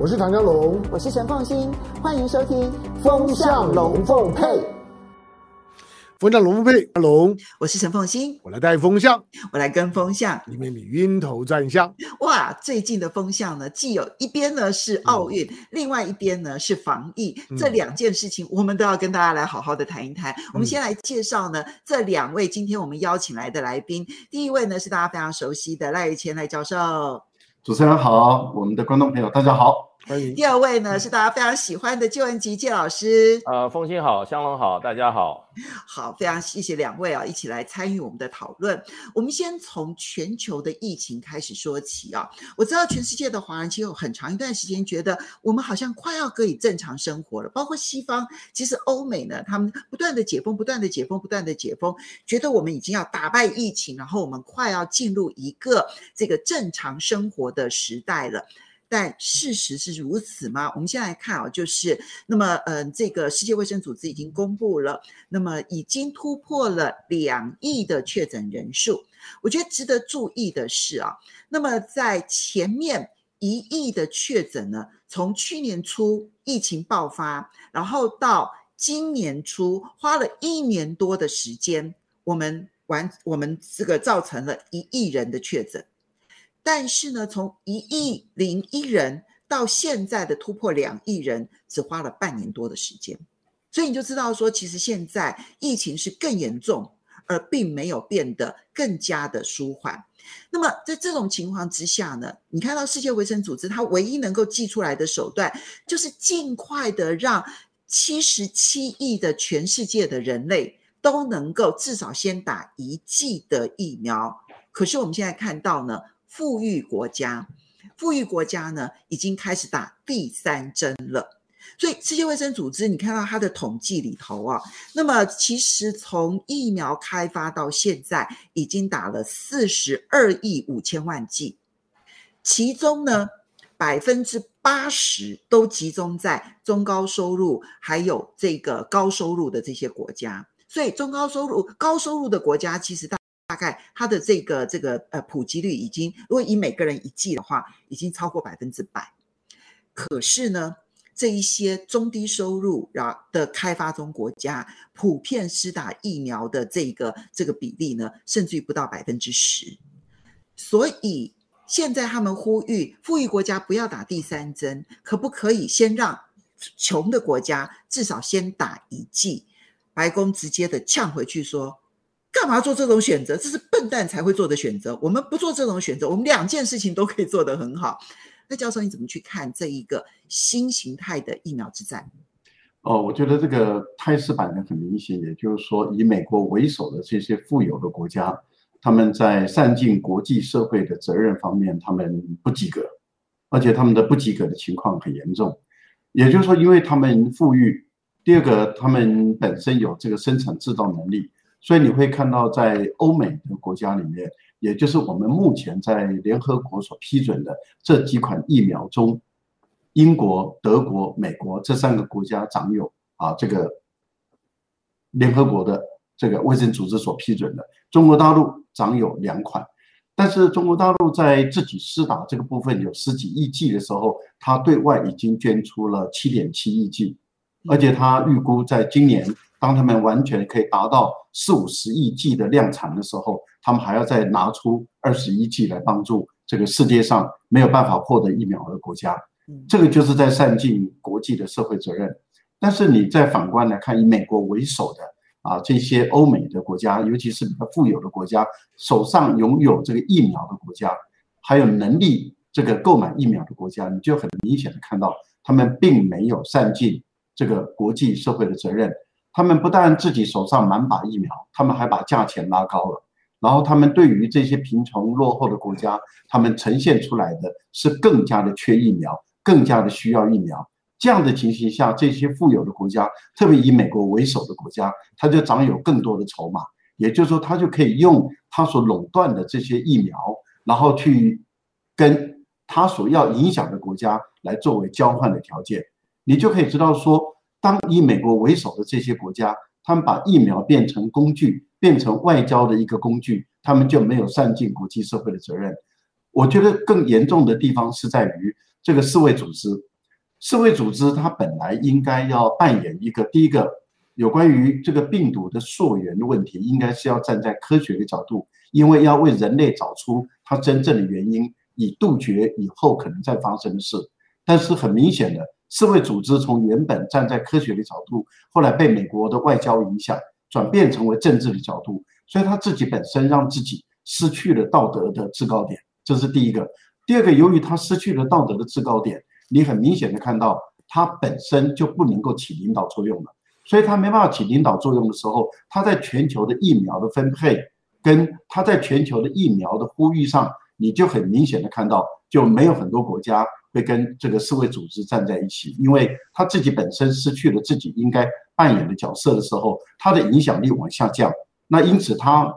我是唐江龙，我是陈凤新，欢迎收听《风向龙凤配》。风向龙凤配，阿龙，我是陈凤新，我来带风向，我来跟风向，里面你晕头转向。哇，最近的风向呢，既有一边呢是奥运，嗯、另外一边呢是防疫，嗯、这两件事情我们都要跟大家来好好的谈一谈。嗯、我们先来介绍呢这两位今天我们邀请来的来宾，第一位呢是大家非常熟悉的赖谦赖教授。主持人好，我们的观众朋友大家好。第二位呢是大家非常喜欢的介文汲介老师，呃，凤馨好，香龙好，大家好。好，非常谢谢两位啊，一起来参与我们的讨论。我们先从全球的疫情开始说起啊。我知道全世界的华人其实有很长一段时间觉得我们好像快要可以正常生活了，包括西方，其实欧美呢，他们不断的解封，不断的解封，不断的解封，觉得我们已经要打败疫情，然后我们快要进入一个这个正常生活的时代了。但事实是如此吗？我们先来看啊，就是那么，嗯、这个世界卫生组织已经公布了，那么已经突破了两亿的确诊人数。我觉得值得注意的是啊，那么在前面一亿的确诊呢，从去年初疫情爆发，然后到今年初花了一年多的时间，我们完我们这个造成了一亿人的确诊。但是呢，从一亿零一人到现在的突破两亿人，只花了半年多的时间，所以你就知道说，其实现在疫情是更严重，而并没有变得更加的舒缓。那么在这种情况之下呢，你看到世界卫生组织它唯一能够寄出来的手段，就是尽快的让七十七亿的全世界的人类都能够至少先打一剂的疫苗。可是我们现在看到呢，富裕国家，富裕国家呢，已经开始打第三针了。所以世界卫生组织，你看到它的统计里头啊，那么其实从疫苗开发到现在，已经打了四十二亿五千万剂，其中呢，百分之八十都集中在中高收入还有这个高收入的这些国家。所以中高收入、高收入的国家，其实大。大概它的这个这个呃普及率已经，如果以每个人一剂的话，已经超过百分之百。可是呢，这一些中低收入然的开发中国家，普遍施打疫苗的这个这个比例呢，甚至于不到百分之十。所以现在他们呼吁富裕国家不要打第三针，可不可以先让穷的国家至少先打一剂？白宫直接的呛回去说。干嘛做这种选择？这是笨蛋才会做的选择。我们不做这种选择，我们两件事情都可以做得很好。那教授，你怎么去看这一个新形态的疫苗之战？哦，我觉得这个态势摆的很明显，也就是说，以美国为首的这些富有的国家，他们在善尽国际社会的责任方面，他们不及格，而且他们的不及格的情况很严重。也就是说，因为他们富裕，第二个，他们本身有这个生产制造能力。所以你会看到，在欧美的国家里面，也就是我们目前在联合国所批准的这几款疫苗中，英国、德国、美国这三个国家掌有啊这个联合国的这个卫生组织所批准的。中国大陆掌有两款，但是中国大陆在自己施打这个部分有十几亿剂的时候，它对外已经捐出了七点七亿剂，而且它预估在今年。当他们完全可以达到四五十亿剂的量产的时候，他们还要再拿出二十一剂来帮助这个世界上没有办法获得疫苗的国家。这个就是在善尽国际的社会责任。但是你再反观来看，以美国为首的啊这些欧美的国家，尤其是比较富有的国家，手上拥有这个疫苗的国家，还有能力这个购买疫苗的国家，你就很明显的看到，他们并没有善尽这个国际社会的责任。他们不但自己手上满把疫苗，他们还把价钱拉高了。然后他们对于这些贫穷落后的国家，他们呈现出来的是更加的缺疫苗，更加的需要疫苗。这样的情形下，这些富有的国家，特别以美国为首的国家，他就掌有更多的筹码。也就是说，他就可以用他所垄断的这些疫苗，然后去跟他所要影响的国家来作为交换的条件。你就可以知道说。当以美国为首的这些国家，他们把疫苗变成工具，变成外交的一个工具，他们就没有善尽国际社会的责任。我觉得更严重的地方是在于这个世卫组织世卫组织它本来应该要扮演一个第一个有关于这个病毒的溯源的问题，应该是要站在科学的角度，因为要为人类找出它真正的原因，以杜绝以后可能再发生的事。但是很明显的，世卫组织从原本站在科学的角度，后来被美国的外交影响，转变成为政治的角度，所以他自己本身让自己失去了道德的制高点，这是第一个。第二个，由于他失去了道德的制高点，你很明显的看到他本身就不能够起领导作用了，所以他没办法起领导作用的时候，他在全球的疫苗的分配，跟他在全球的疫苗的呼吁上，你就很明显的看到就没有很多国家。会跟这个世卫组织站在一起，因为他自己本身失去了自己应该扮演的角色的时候，他的影响力往下降。那因此他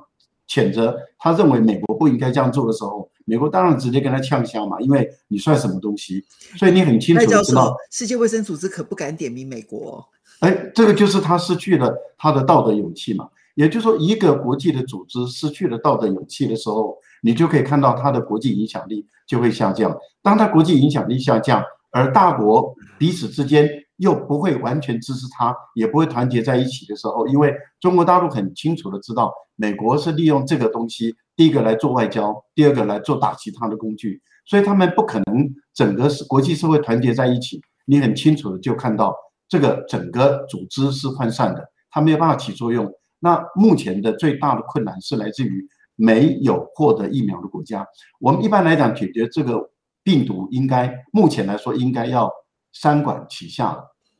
谴责，他认为美国不应该这样做的时候，美国当然直接跟他呛声嘛，因为你算什么东西？所以你很清楚知道，世界卫生组织可不敢点名美国。哎，这个就是他失去了他的道德勇气嘛。也就是说，一个国际的组织失去了道德勇气的时候，你就可以看到它的国际影响力就会下降。当它国际影响力下降，而大国彼此之间又不会完全支持它，也不会团结在一起的时候，因为中国大陆很清楚的知道，美国是利用这个东西，第一个来做外交，第二个来做打击它的工具，所以他们不可能整个是国际社会团结在一起。你很清楚的就看到，这个整个组织是涣散的，它没有办法起作用。那目前的最大的困难是来自于没有获得疫苗的国家。我们一般来讲解决这个病毒，应该目前来说应该要三管齐下了，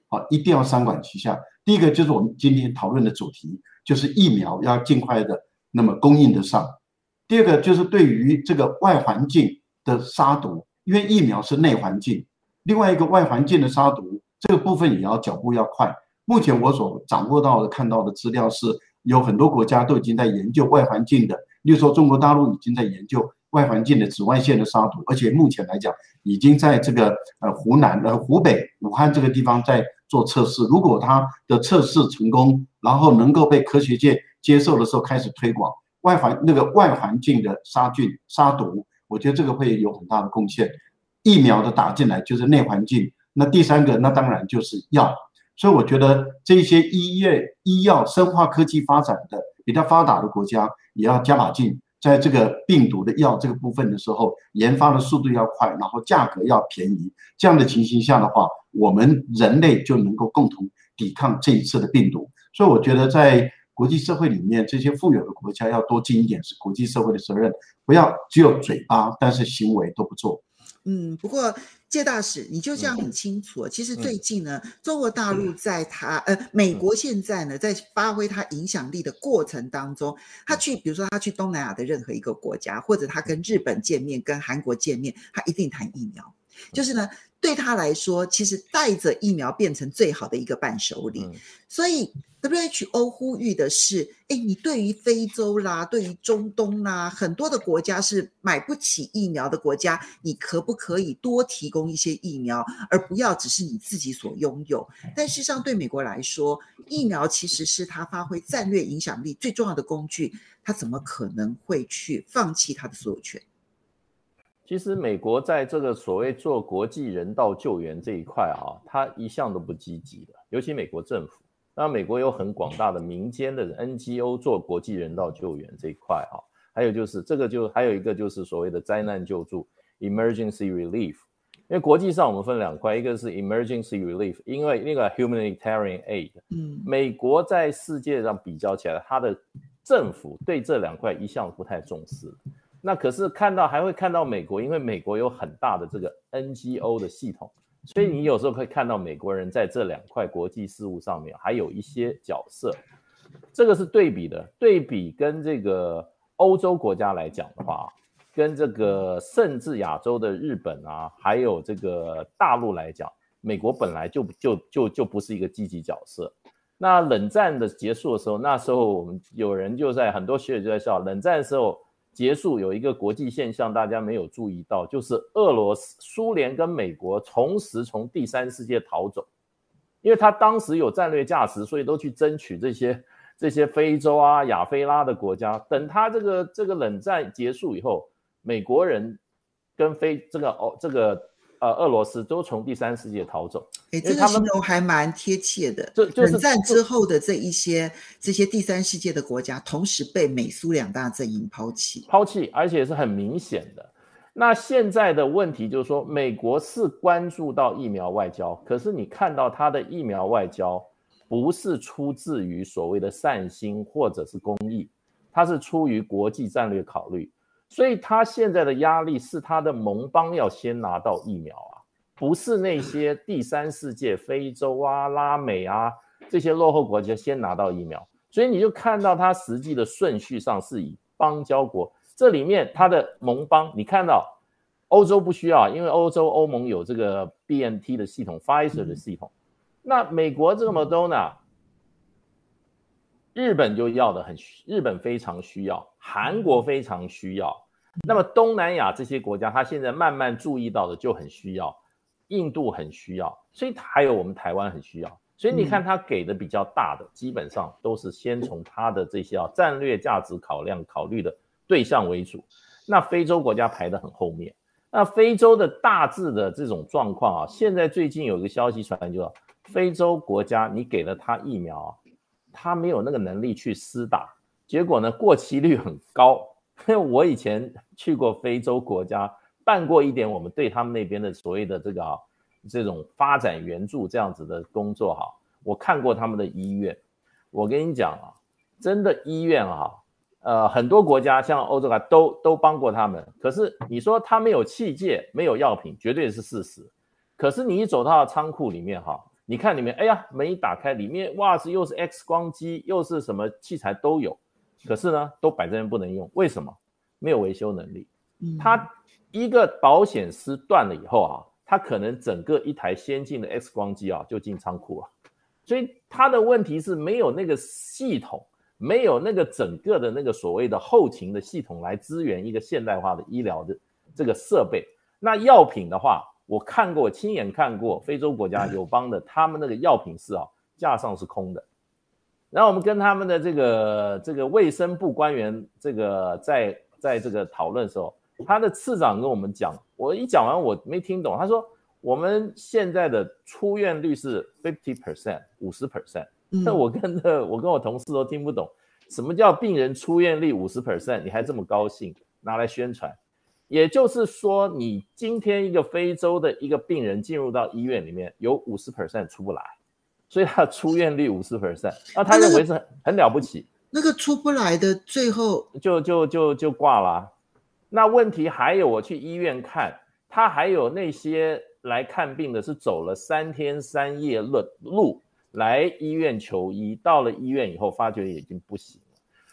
啊，一定要三管齐下。第一个就是我们今天讨论的主题，就是疫苗要尽快的那么供应得上。第二个就是对于这个外环境的杀毒，因为疫苗是内环境，另外一个外环境的杀毒这个部分也要脚步要快。目前我所掌握到的看到的资料是。有很多国家都已经在研究外环境的，例如说中国大陆已经在研究外环境的紫外线的杀毒，而且目前来讲已经在这个呃湖南呃湖北武汉这个地方在做测试。如果它的测试成功，然后能够被科学界接受的时候开始推广外环那个外环境的杀菌杀毒，我觉得这个会有很大的贡献。疫苗的打进来就是内环境，那第三个那当然就是药。所以我觉得这些医业、医药、生化科技发展的比较发达的国家，也要加把劲，在这个病毒的药这个部分的时候，研发的速度要快，然后价格要便宜。这样的情形下的话，我们人类就能够共同抵抗这一次的病毒。所以我觉得在国际社会里面，这些富有的国家要多尽一点是国际社会的责任，不要只有嘴巴，但是行为都不做。嗯，不过介大使，你就这样很清楚。其实最近呢，中国大陆在他呃，美国现在呢，在发挥他影响力的过程当中，他去，比如说他去东南亚的任何一个国家，或者他跟日本见面、跟韩国见面，他一定谈疫苗。就是呢，对他来说，其实带着疫苗变成最好的一个伴手礼。所以。WHO 呼吁的是，哎，你对于非洲啦，对于中东啦，很多的国家是买不起疫苗的国家，你可不可以多提供一些疫苗，而不要只是你自己所拥有？但事实上，对美国来说，疫苗其实是它发挥战略影响力最重要的工具，它怎么可能会去放弃它的所有权？其实，美国在这个所谓做国际人道救援这一块啊，它一向都不积极的，尤其美国政府。那美国有很广大的民间的 NGO 做国际人道救援这一块啊，还有就是这个就还有一个就是所谓的灾难救助 emergency relief，因为国际上我们分两块，一个是 emergency relief，因为那个 humanitarian aid，嗯，美国在世界上比较起来，它的政府对这两块一向不太重视。那可是看到还会看到美国，因为美国有很大的这个 NGO 的系统。所以你有时候可以看到美国人在这两块国际事务上面还有一些角色，这个是对比的。对比跟这个欧洲国家来讲的话，跟这个甚至亚洲的日本啊，还有这个大陆来讲，美国本来就就就就不是一个积极角色。那冷战的结束的时候，那时候我们有人就在很多学者就在笑，冷战的时候。结束有一个国际现象，大家没有注意到，就是俄罗斯、苏联跟美国同时从第三世界逃走，因为他当时有战略价值，所以都去争取这些这些非洲啊、亚非拉的国家。等他这个这个冷战结束以后，美国人跟非这个哦这个呃俄罗斯都从第三世界逃走。哎，这个形容还蛮贴切的。就就是冷战之后的这一些这些第三世界的国家，同时被美苏两大阵营抛弃，抛弃，而且是很明显的。那现在的问题就是说，美国是关注到疫苗外交，可是你看到它的疫苗外交不是出自于所谓的善心或者是公益，它是出于国际战略考虑，所以它现在的压力是它的盟邦要先拿到疫苗啊，不是那些第三世界、非洲啊、拉美啊这些落后国家先拿到疫苗，所以你就看到它实际的顺序上是以邦交国。这里面它的盟邦，你看到欧洲不需要，因为欧洲欧盟有这个 BNT 的系统，Pfizer 的系统。那美国这个 Moderna，日本就要的很，日本非常需要，韩国非常需要。那么东南亚这些国家，他现在慢慢注意到的就很需要，印度很需要，所以还有我们台湾很需要。所以你看，他给的比较大的，基本上都是先从他的这些啊战略价值考量考虑的。对象为主，那非洲国家排得很后面。那非洲的大致的这种状况啊，现在最近有一个消息传来，就非洲国家你给了他疫苗啊，他没有那个能力去施打，结果呢过期率很高。因 为我以前去过非洲国家，办过一点我们对他们那边的所谓的这个啊这种发展援助这样子的工作哈，我看过他们的医院，我跟你讲啊，真的医院啊。呃，很多国家像欧洲啊，都都帮过他们。可是你说他没有器械，没有药品，绝对是事实。可是你一走到仓库里面哈，你看里面，哎呀，门一打开，里面哇是又是 X 光机，又是什么器材都有。可是呢，都摆在那边不能用，为什么？没有维修能力。他一个保险丝断了以后啊，他可能整个一台先进的 X 光机啊就进仓库了。所以他的问题是没有那个系统。没有那个整个的那个所谓的后勤的系统来支援一个现代化的医疗的这个设备。那药品的话，我看过，亲眼看过非洲国家友邦的，他们那个药品室啊，架上是空的。然后我们跟他们的这个这个卫生部官员这个在在这个讨论的时候，他的次长跟我们讲，我一讲完我没听懂，他说我们现在的出院率是 fifty percent，五十 percent。那 我跟的我跟我同事都听不懂，什么叫病人出院率五十 percent？你还这么高兴拿来宣传？也就是说，你今天一个非洲的一个病人进入到医院里面，有五十 percent 出不来，所以他出院率五十 percent，那他认为是很很了不起。那个出不来的，最后就就就就挂了啊。那问题还有，我去医院看，他还有那些来看病的是走了三天三夜路路。来医院求医，到了医院以后，发觉已经不行了。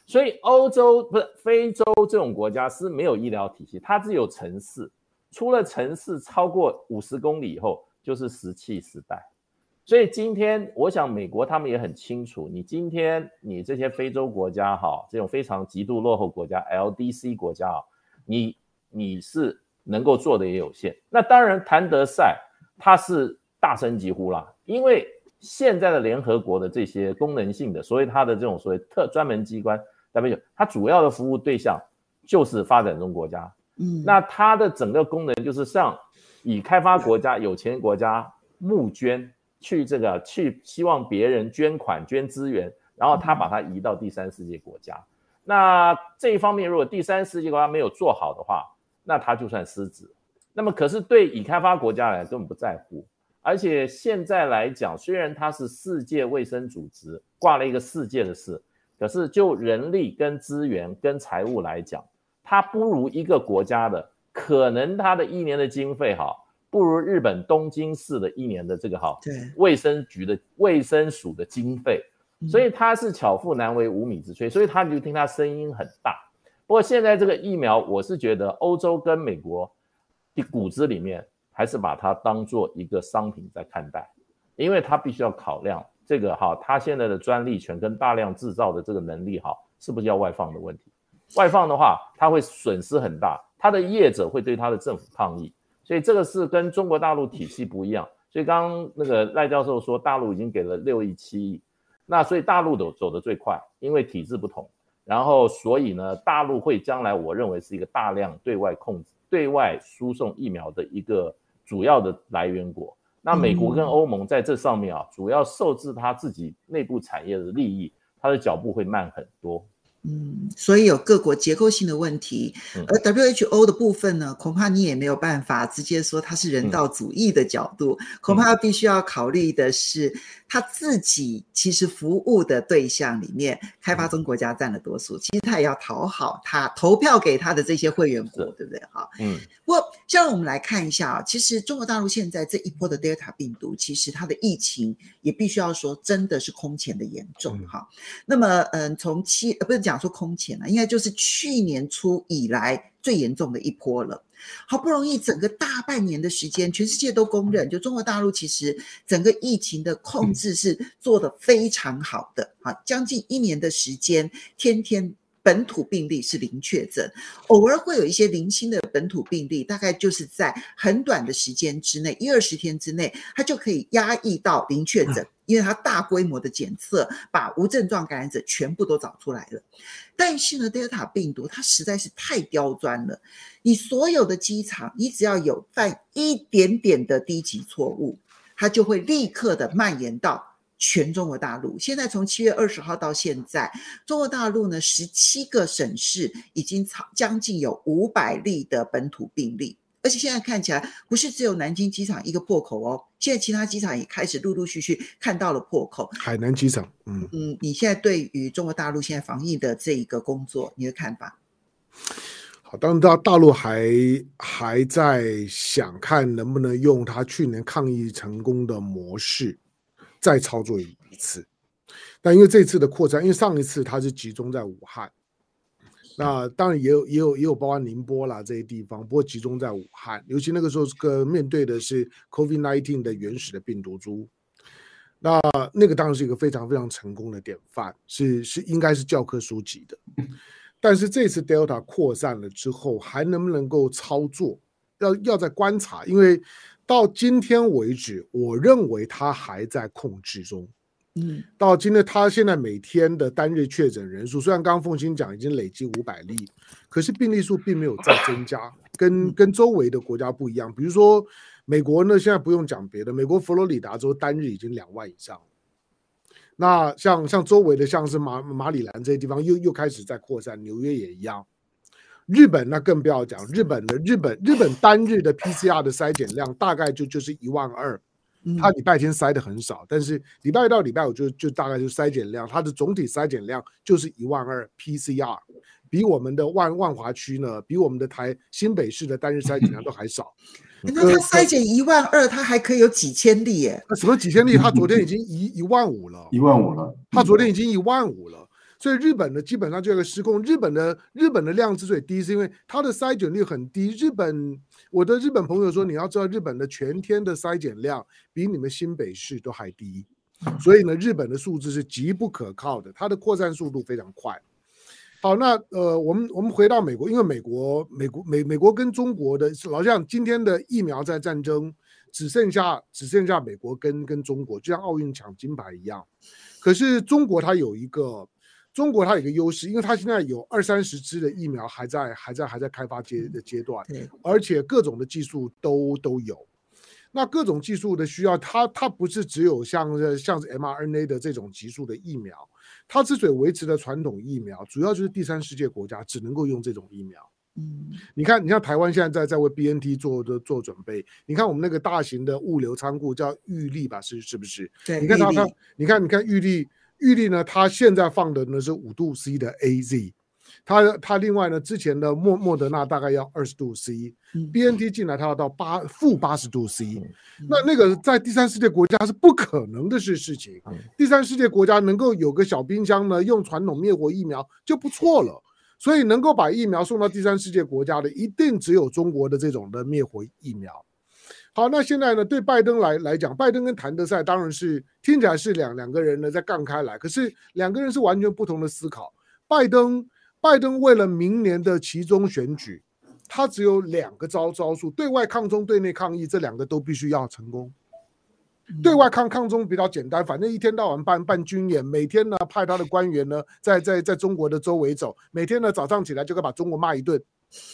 所以欧洲不是非洲这种国家是没有医疗体系，它只有城市，出了城市超过五十公里以后就是石器时代。所以今天我想美国他们也很清楚，你今天你这些非洲国家哈，这种非常极度落后国家 LDC 国家啊，你你是能够做的也有限。那当然谭德赛他是大声疾呼啦，因为。现在的联合国的这些功能性的，所以它的这种所谓特专门机关它主要的服务对象就是发展中国家。嗯，那它的整个功能就是向已开发国家、有钱国家募捐，去这个去希望别人捐款、捐资源，然后他把它移到第三世界国家。那这一方面，如果第三世界国家没有做好的话，那它就算失职。那么可是对已开发国家来根本不在乎。而且现在来讲，虽然它是世界卫生组织挂了一个世界的事，可是就人力跟资源跟财务来讲，它不如一个国家的，可能它的一年的经费哈，不如日本东京市的一年的这个哈，对，卫生局的卫生署的经费，所以它是巧妇难为无米之炊，所以他就听他声音很大。不过现在这个疫苗，我是觉得欧洲跟美国的骨子里面。还是把它当做一个商品在看待，因为它必须要考量这个哈，它现在的专利权跟大量制造的这个能力哈，是不是要外放的问题？外放的话，它会损失很大，它的业者会对它的政府抗议，所以这个是跟中国大陆体系不一样。所以刚刚那个赖教授说，大陆已经给了六亿七亿，那所以大陆走走得最快，因为体制不同，然后所以呢，大陆会将来我认为是一个大量对外控制、对外输送疫苗的一个。主要的来源国。那美国跟欧盟在这上面啊，主要受制它自己内部产业的利益，它的脚步会慢很多。嗯，所以有各国结构性的问题，而 WHO 的部分呢，恐怕你也没有办法直接说它是人道主义的角度，恐怕必须要考虑的是。他自己其实服务的对象里面，开发中国家占了多数。其实他也要讨好他投票给他的这些会员国，对不对？哈，嗯。不过，像我们来看一下啊，其实中国大陆现在这一波的 Delta 病毒，其实它的疫情也必须要说真的是空前的严重哈。那么，嗯，从七呃不是讲说空前了，应该就是去年初以来最严重的一波了。好不容易整个大半年的时间，全世界都公认，就中国大陆其实整个疫情的控制是做得非常好的。啊，将近一年的时间，天天本土病例是零确诊，偶尔会有一些零星的本土病例，大概就是在很短的时间之内，一二十天之内，它就可以压抑到零确诊。因为它大规模的检测，把无症状感染者全部都找出来了。但是呢，Delta 病毒它实在是太刁钻了。你所有的机场，你只要有犯一点点的低级错误，它就会立刻的蔓延到全中国大陆。现在从七月二十号到现在，中国大陆呢，十七个省市已经超将近有五百例的本土病例。而且现在看起来不是只有南京机场一个破口哦，现在其他机场也开始陆陆续续看到了破口。海南机场，嗯嗯，你现在对于中国大陆现在防疫的这一个工作，你的看法？好，当然大大陆还还在想看能不能用他去年抗疫成功的模式再操作一次，但因为这次的扩张，因为上一次它是集中在武汉。那当然也有也有也有包括宁波啦这些地方，不过集中在武汉，尤其那个时候这个面对的是 COVID-19 的原始的病毒株，那那个当然是一个非常非常成功的典范，是是应该是教科书级的。但是这次 Delta 扩散了之后，还能不能够操作，要要再观察，因为到今天为止，我认为它还在控制中。嗯，到今天，他现在每天的单日确诊人数，虽然刚刚凤馨讲已经累计五百例，可是病例数并没有再增加，跟跟周围的国家不一样。比如说美国呢，现在不用讲别的，美国佛罗里达州单日已经两万以上。那像像周围的，像是马马里兰这些地方又又开始在扩散，纽约也一样。日本那更不要讲，日本的日本日本单日的 PCR 的筛检量大概就就是一万二。他礼拜天筛的很少，但是礼拜一到礼拜五就就大概就筛检量，它的总体筛检量就是一万二 PCR，比我们的万万华区呢，比我们的台新北市的单日筛检量都还少。那他筛检一万二，他还可以有几千例耶？那什么几千例？他昨天已经一一万五了，一万五了。他昨天已经一万五了。所以日本呢，基本上就有个失控。日本的日本的量之所以低，是因为它的筛检率很低。日本，我的日本朋友说，你要知道，日本的全天的筛检量比你们新北市都还低。所以呢，日本的数字是极不可靠的，它的扩散速度非常快。好，那呃，我们我们回到美国，因为美国美国美美国跟中国的老像今天的疫苗在战争，只剩下只剩下美国跟跟中国，就像奥运抢金牌一样。可是中国它有一个。中国它有一个优势，因为它现在有二三十支的疫苗还在还在还在开发阶的阶段，而且各种的技术都都有。那各种技术的需要，它它不是只有像像是 mRNA 的这种级数的疫苗，它之所以维持的传统疫苗，主要就是第三世界国家只能够用这种疫苗。嗯，你看，你像台湾现在在在为 BNT 做的做准备，你看我们那个大型的物流仓库叫玉立吧，是是不是？对，你看它它，你看你看玉立。玉立呢，它现在放的呢是五度 C 的 AZ，它它另外呢，之前的莫莫德纳大概要二十度 C，BNT 进来它要到八负八十度 C，那那个在第三世界国家是不可能的事事情。第三世界国家能够有个小冰箱呢，用传统灭活疫苗就不错了，所以能够把疫苗送到第三世界国家的，一定只有中国的这种的灭活疫苗。好，那现在呢？对拜登来来讲，拜登跟谭德赛当然是听起来是两两个人呢在杠开来，可是两个人是完全不同的思考。拜登，拜登为了明年的其中选举，他只有两个招招数：对外抗中，对内抗议，这两个都必须要成功。对外抗抗中比较简单，反正一天到晚办办军演，每天呢派他的官员呢在在在中国的周围走，每天呢早上起来就该把中国骂一顿。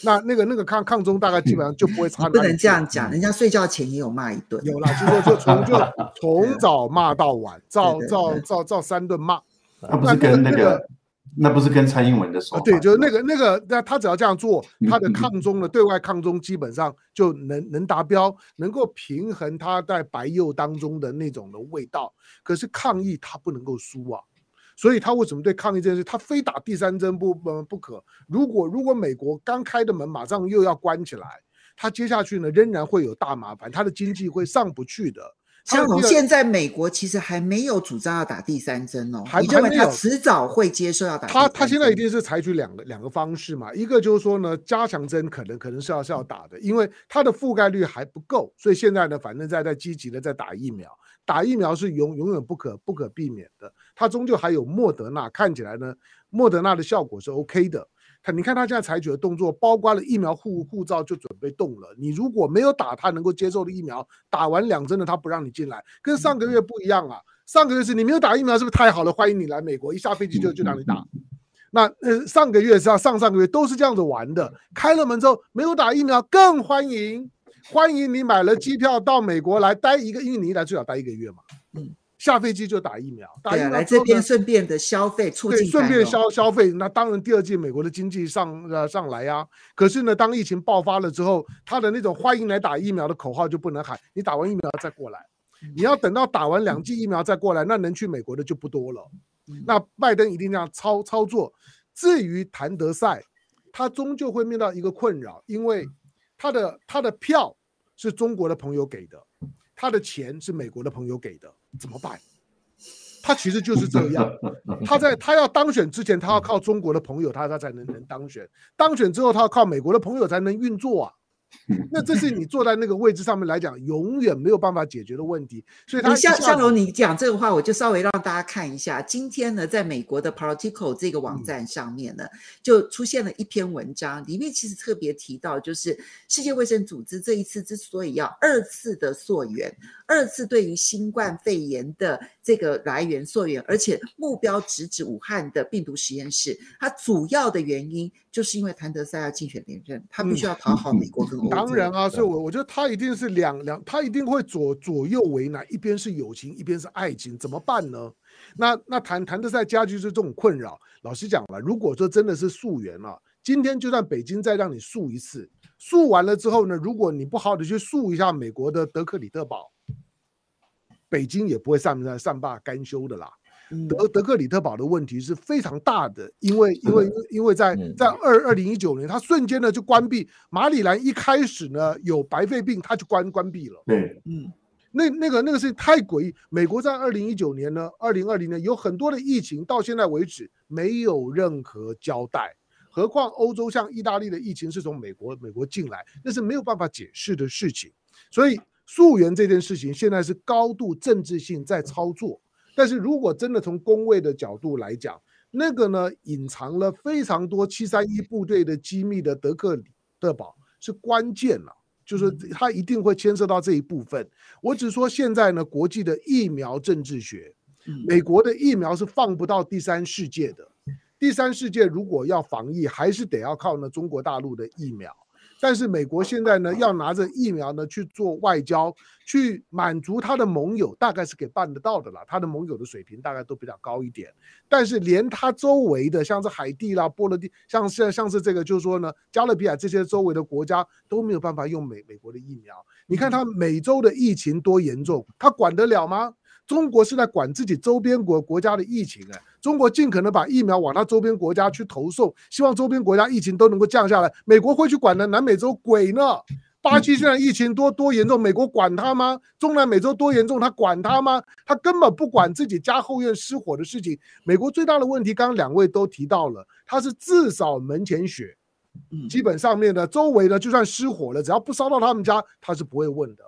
那那个那个抗抗中大概基本上就不会差。不能这样讲，人家睡觉前也有骂一顿。有啦，就说就从就 从早骂到晚，照照照照三顿骂。那不是跟那个。那不是跟蔡英文的说法？对，就是那个那个，那他只要这样做，他的抗中的对外抗中基本上就能能达标，能够平衡他在白右当中的那种的味道。可是抗议他不能够输啊，所以他为什么对抗议这件事，他非打第三针不不不可？如果如果美国刚开的门马上又要关起来，他接下去呢仍然会有大麻烦，他的经济会上不去的。香龙现在美国其实还没有主张要打第三针哦，还认为他迟早会接受要打？他他现在一定是采取两个两个方式嘛，一个就是说呢，加强针可能可能是要是要打的，因为它的覆盖率还不够，所以现在呢，反正在在积极的在打疫苗，打疫苗是永永远不可不可避免的，它终究还有莫德纳，看起来呢，莫德纳的效果是 OK 的。你看他现在采取的动作，包括了疫苗护护照就准备动了。你如果没有打他能够接受的疫苗，打完两针的他不让你进来，跟上个月不一样啊。上个月是你没有打疫苗，是不是太好了？欢迎你来美国，一下飞机就就让你打。那呃上个月是啊上上个月都是这样子玩的。开了门之后没有打疫苗更欢迎，欢迎你买了机票到美国来待一个，一来最少待一个月嘛。嗯。下飞机就打疫苗，打疫苗来这边顺便的消费，促进顺便消消费。那当然，第二季美国的经济上呃上来呀、啊。可是呢，当疫情爆发了之后，他的那种欢迎来打疫苗的口号就不能喊。你打完疫苗再过来，你要等到打完两剂疫苗再过来，那能去美国的就不多了。那拜登一定这样操操作。至于谭德塞，他终究会面到一个困扰，因为他的他的票是中国的朋友给的。他的钱是美国的朋友给的，怎么办？他其实就是这样。他在他要当选之前，他要靠中国的朋友，他他才能能当选。当选之后，他要靠美国的朋友才能运作啊。那这是你坐在那个位置上面来讲，永远没有办法解决的问题。所以他，他像像龙，你讲这个话，我就稍微让大家看一下。今天呢，在美国的 Political 这个网站上面呢，就出现了一篇文章，里面其实特别提到，就是世界卫生组织这一次之所以要二次的溯源，二次对于新冠肺炎的这个来源溯源，而且目标直指武汉的病毒实验室，它主要的原因就是因为谭德塞要竞选连任，他必须要讨好美国跟欧洲。当然啊，所以我我觉得他一定是两两，他一定会左左右为难，一边是友情，一边是爱情，怎么办呢？那那谭谭德塞家居是这种困扰。老实讲了，如果说真的是溯源了，今天就算北京再让你溯一次，溯完了之后呢，如果你不好好的去溯一下美国的德克里特堡，北京也不会善善善罢甘休的啦。德德克里特堡的问题是非常大的，因为因为因为在在二二零一九年，它瞬间呢就关闭马里兰，一开始呢有白肺病，它就关关闭了。对，嗯，那那个那个事情太诡异。美国在二零一九年呢，二零二零年有很多的疫情，到现在为止没有任何交代。何况欧洲像意大利的疫情是从美国美国进来，那是没有办法解释的事情。所以溯源这件事情现在是高度政治性在操作。但是如果真的从工位的角度来讲，那个呢，隐藏了非常多七三一部队的机密的德克里特堡是关键了，就是它一定会牵涉到这一部分。我只说现在呢，国际的疫苗政治学，美国的疫苗是放不到第三世界的，第三世界如果要防疫，还是得要靠呢中国大陆的疫苗。但是美国现在呢，要拿着疫苗呢去做外交，去满足他的盟友，大概是可以办得到的啦。他的盟友的水平大概都比较高一点。但是连他周围的，像是海地啦、波罗的，像像像是这个，就是说呢，加勒比海这些周围的国家都没有办法用美美国的疫苗。你看他美洲的疫情多严重，他管得了吗？中国是在管自己周边国国家的疫情哎，中国尽可能把疫苗往他周边国家去投送，希望周边国家疫情都能够降下来。美国会去管的南美洲鬼呢？巴西现在疫情多多严重，美国管他吗？中南美洲多严重，他管他吗？他根本不管自己家后院失火的事情。美国最大的问题，刚刚两位都提到了，他是自扫门前雪。基本上面的周围呢，就算失火了，只要不烧到他们家，他是不会问的。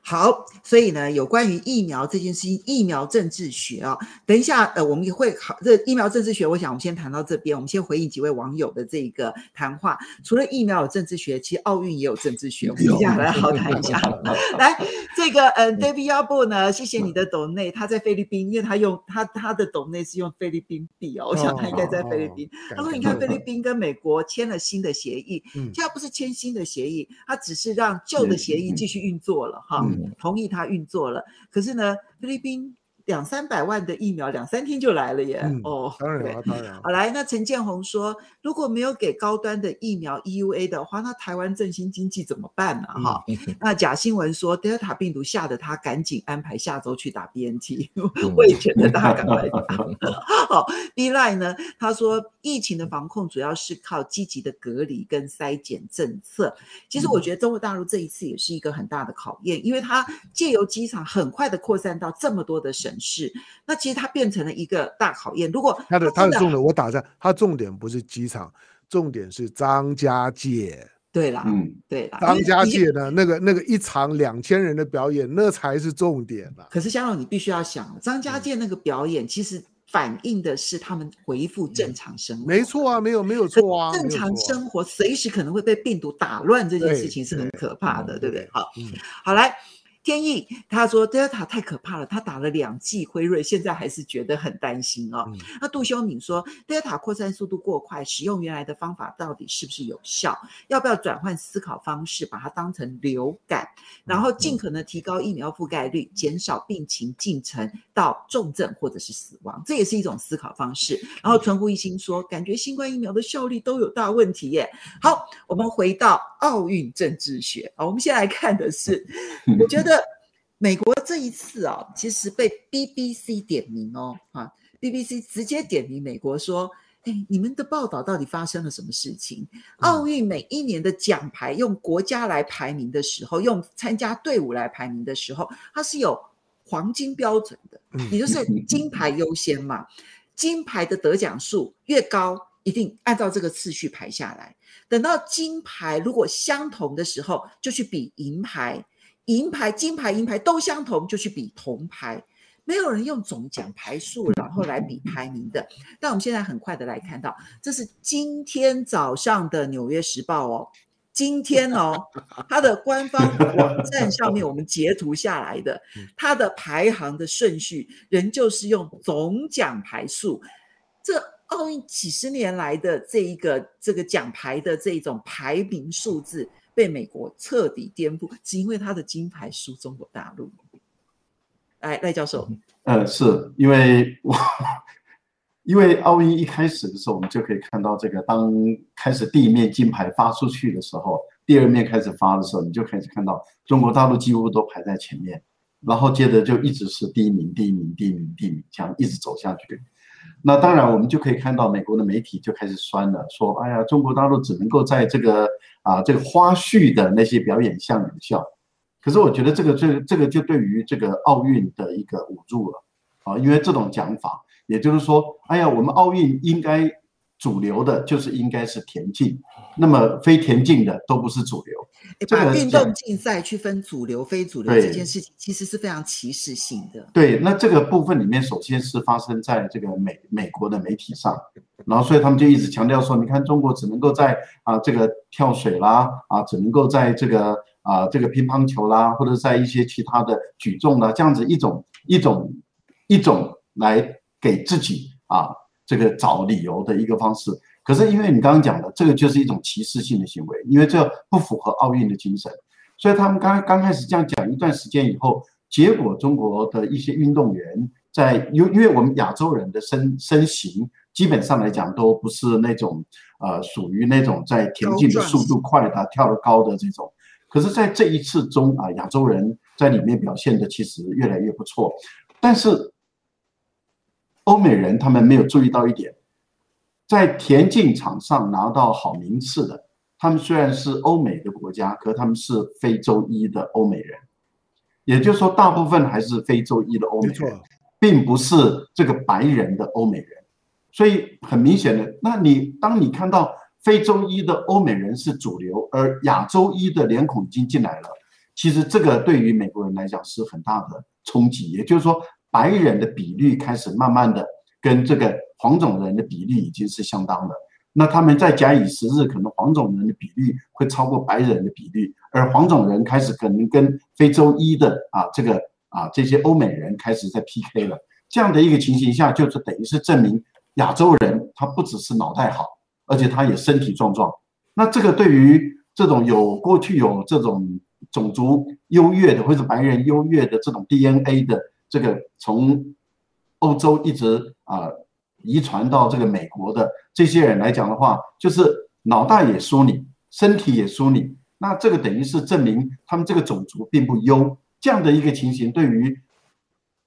好，所以呢，有关于疫苗这件事情，疫苗政治学啊，等一下，呃，我们也会好，这疫苗政治学，我想我们先谈到这边，我们先回应几位网友的这个谈话。除了疫苗有政治学，其实奥运也有政治学，我们接下来好谈一下。来，这个呃，David Yabo 呢，谢谢你的斗内，他在菲律宾，因为他用他他的斗内是用菲律宾币哦，我想他应该在菲律宾。他说，你看菲律宾跟美国签了新的协议，嗯，他不是签新的协议，他只是让旧的协议继续运作了哈。嗯同意他运作了，可是呢，菲律宾。两三百万的疫苗，两三天就来了耶！嗯、哦，当然了，当然。好，来，那陈建宏说，如果没有给高端的疫苗 EUA 的话，那台湾振兴经济怎么办呢？哈、嗯，那假新闻说，Delta 病毒吓得他赶紧安排下周去打 BNT，、嗯、我也觉得他赶快打。好，B line 呢？他说，疫情的防控主要是靠积极的隔离跟筛检政策。其实我觉得中国大陆这一次也是一个很大的考验，因为它借由机场很快的扩散到这么多的省。是，那其实它变成了一个大考验。如果它的它的重点，我打在它重点不是机场，重点是张家界。对啦，嗯，对啦，张家界呢那个那个一场两千人的表演，那才是重点啦。可是香龙，你必须要想，张家界那个表演其实反映的是他们恢复正常生活。没错啊，没有没有错啊，正常生活随时可能会被病毒打乱，这件事情是很可怕的，对，对，对，对不对？好，嗯，好来。天意他说 Delta 太可怕了，他打了两剂辉瑞，现在还是觉得很担心哦。嗯、那杜修敏说 Delta 扩散速度过快，使用原来的方法到底是不是有效？要不要转换思考方式，把它当成流感，然后尽可能提高疫苗覆盖率，减少病情进程到重症或者是死亡，这也是一种思考方式。然后存乎一心说，感觉新冠疫苗的效率都有大问题耶。好，我们回到奥运政治学啊，我们先来看的是，我觉得。美国这一次啊，其实被 BBC 点名哦，啊，BBC 直接点名美国说，哎，你们的报道到底发生了什么事情？奥运每一年的奖牌用国家来排名的时候，用参加队伍来排名的时候，它是有黄金标准的，也就是金牌优先嘛，金牌的得奖数越高，一定按照这个次序排下来，等到金牌如果相同的时候，就去比银牌。银牌、金牌、银牌都相同，就去比铜牌。没有人用总奖牌数然后来比排名的。但我们现在很快的来看到，这是今天早上的《纽约时报》哦，今天哦，它的官方网站上面我们截图下来的，它的排行的顺序仍旧是用总奖牌数。这奥运几十年来的这一个这个奖牌的这种排名数字。被美国彻底颠覆，只因为他的金牌输中国大陆。哎，赖教授，呃，是因为我因为奥运一开始的时候，我们就可以看到这个，当开始第一面金牌发出去的时候，第二面开始发的时候，你就开始看到中国大陆几乎都排在前面，然后接着就一直是第一名、第一名、第一名、第一名，这样一直走下去。那当然，我们就可以看到美国的媒体就开始酸了，说：“哎呀，中国大陆只能够在这个啊这个花絮的那些表演项有效。”可是我觉得这个这这个就对于这个奥运的一个侮辱了啊，因为这种讲法，也就是说，哎呀，我们奥运应该。主流的就是应该是田径，那么非田径的都不是主流。把运动竞赛区分主流、非主流这件事情，其实是非常歧视性的。对，那这个部分里面，首先是发生在这个美美国的媒体上，然后所以他们就一直强调说，你看中国只能够在啊这个跳水啦，啊只能够在这个啊这个乒乓球啦，或者在一些其他的举重啦，这样子一种一种一种来给自己啊。这个找理由的一个方式，可是因为你刚刚讲的这个就是一种歧视性的行为，因为这不符合奥运的精神，所以他们刚刚开始这样讲一段时间以后，结果中国的一些运动员在因因为我们亚洲人的身身形基本上来讲都不是那种呃属于那种在田径的速度快的跳得高的这种，可是在这一次中啊亚洲人在里面表现的其实越来越不错，但是。欧美人他们没有注意到一点，在田径场上拿到好名次的，他们虽然是欧美的国家，可他们是非洲裔的欧美人，也就是说，大部分还是非洲裔的欧美人，并不是这个白人的欧美人。所以很明显的，那你当你看到非洲裔的欧美人是主流，而亚洲裔的脸孔已经进来了，其实这个对于美国人来讲是很大的冲击。也就是说，白人的比率开始慢慢的跟这个黄种人的比例已经是相当的。那他们再假以时日，可能黄种人的比率会超过白人的比率，而黄种人开始可能跟非洲裔的啊这个啊这些欧美人开始在 PK 了。这样的一个情形下，就是等于是证明亚洲人他不只是脑袋好，而且他也身体壮壮。那这个对于这种有过去有这种种族优越的或者白人优越的这种 DNA 的这个从欧洲一直啊遗传到这个美国的这些人来讲的话，就是脑袋也输你，身体也输你。那这个等于是证明他们这个种族并不优。这样的一个情形对于。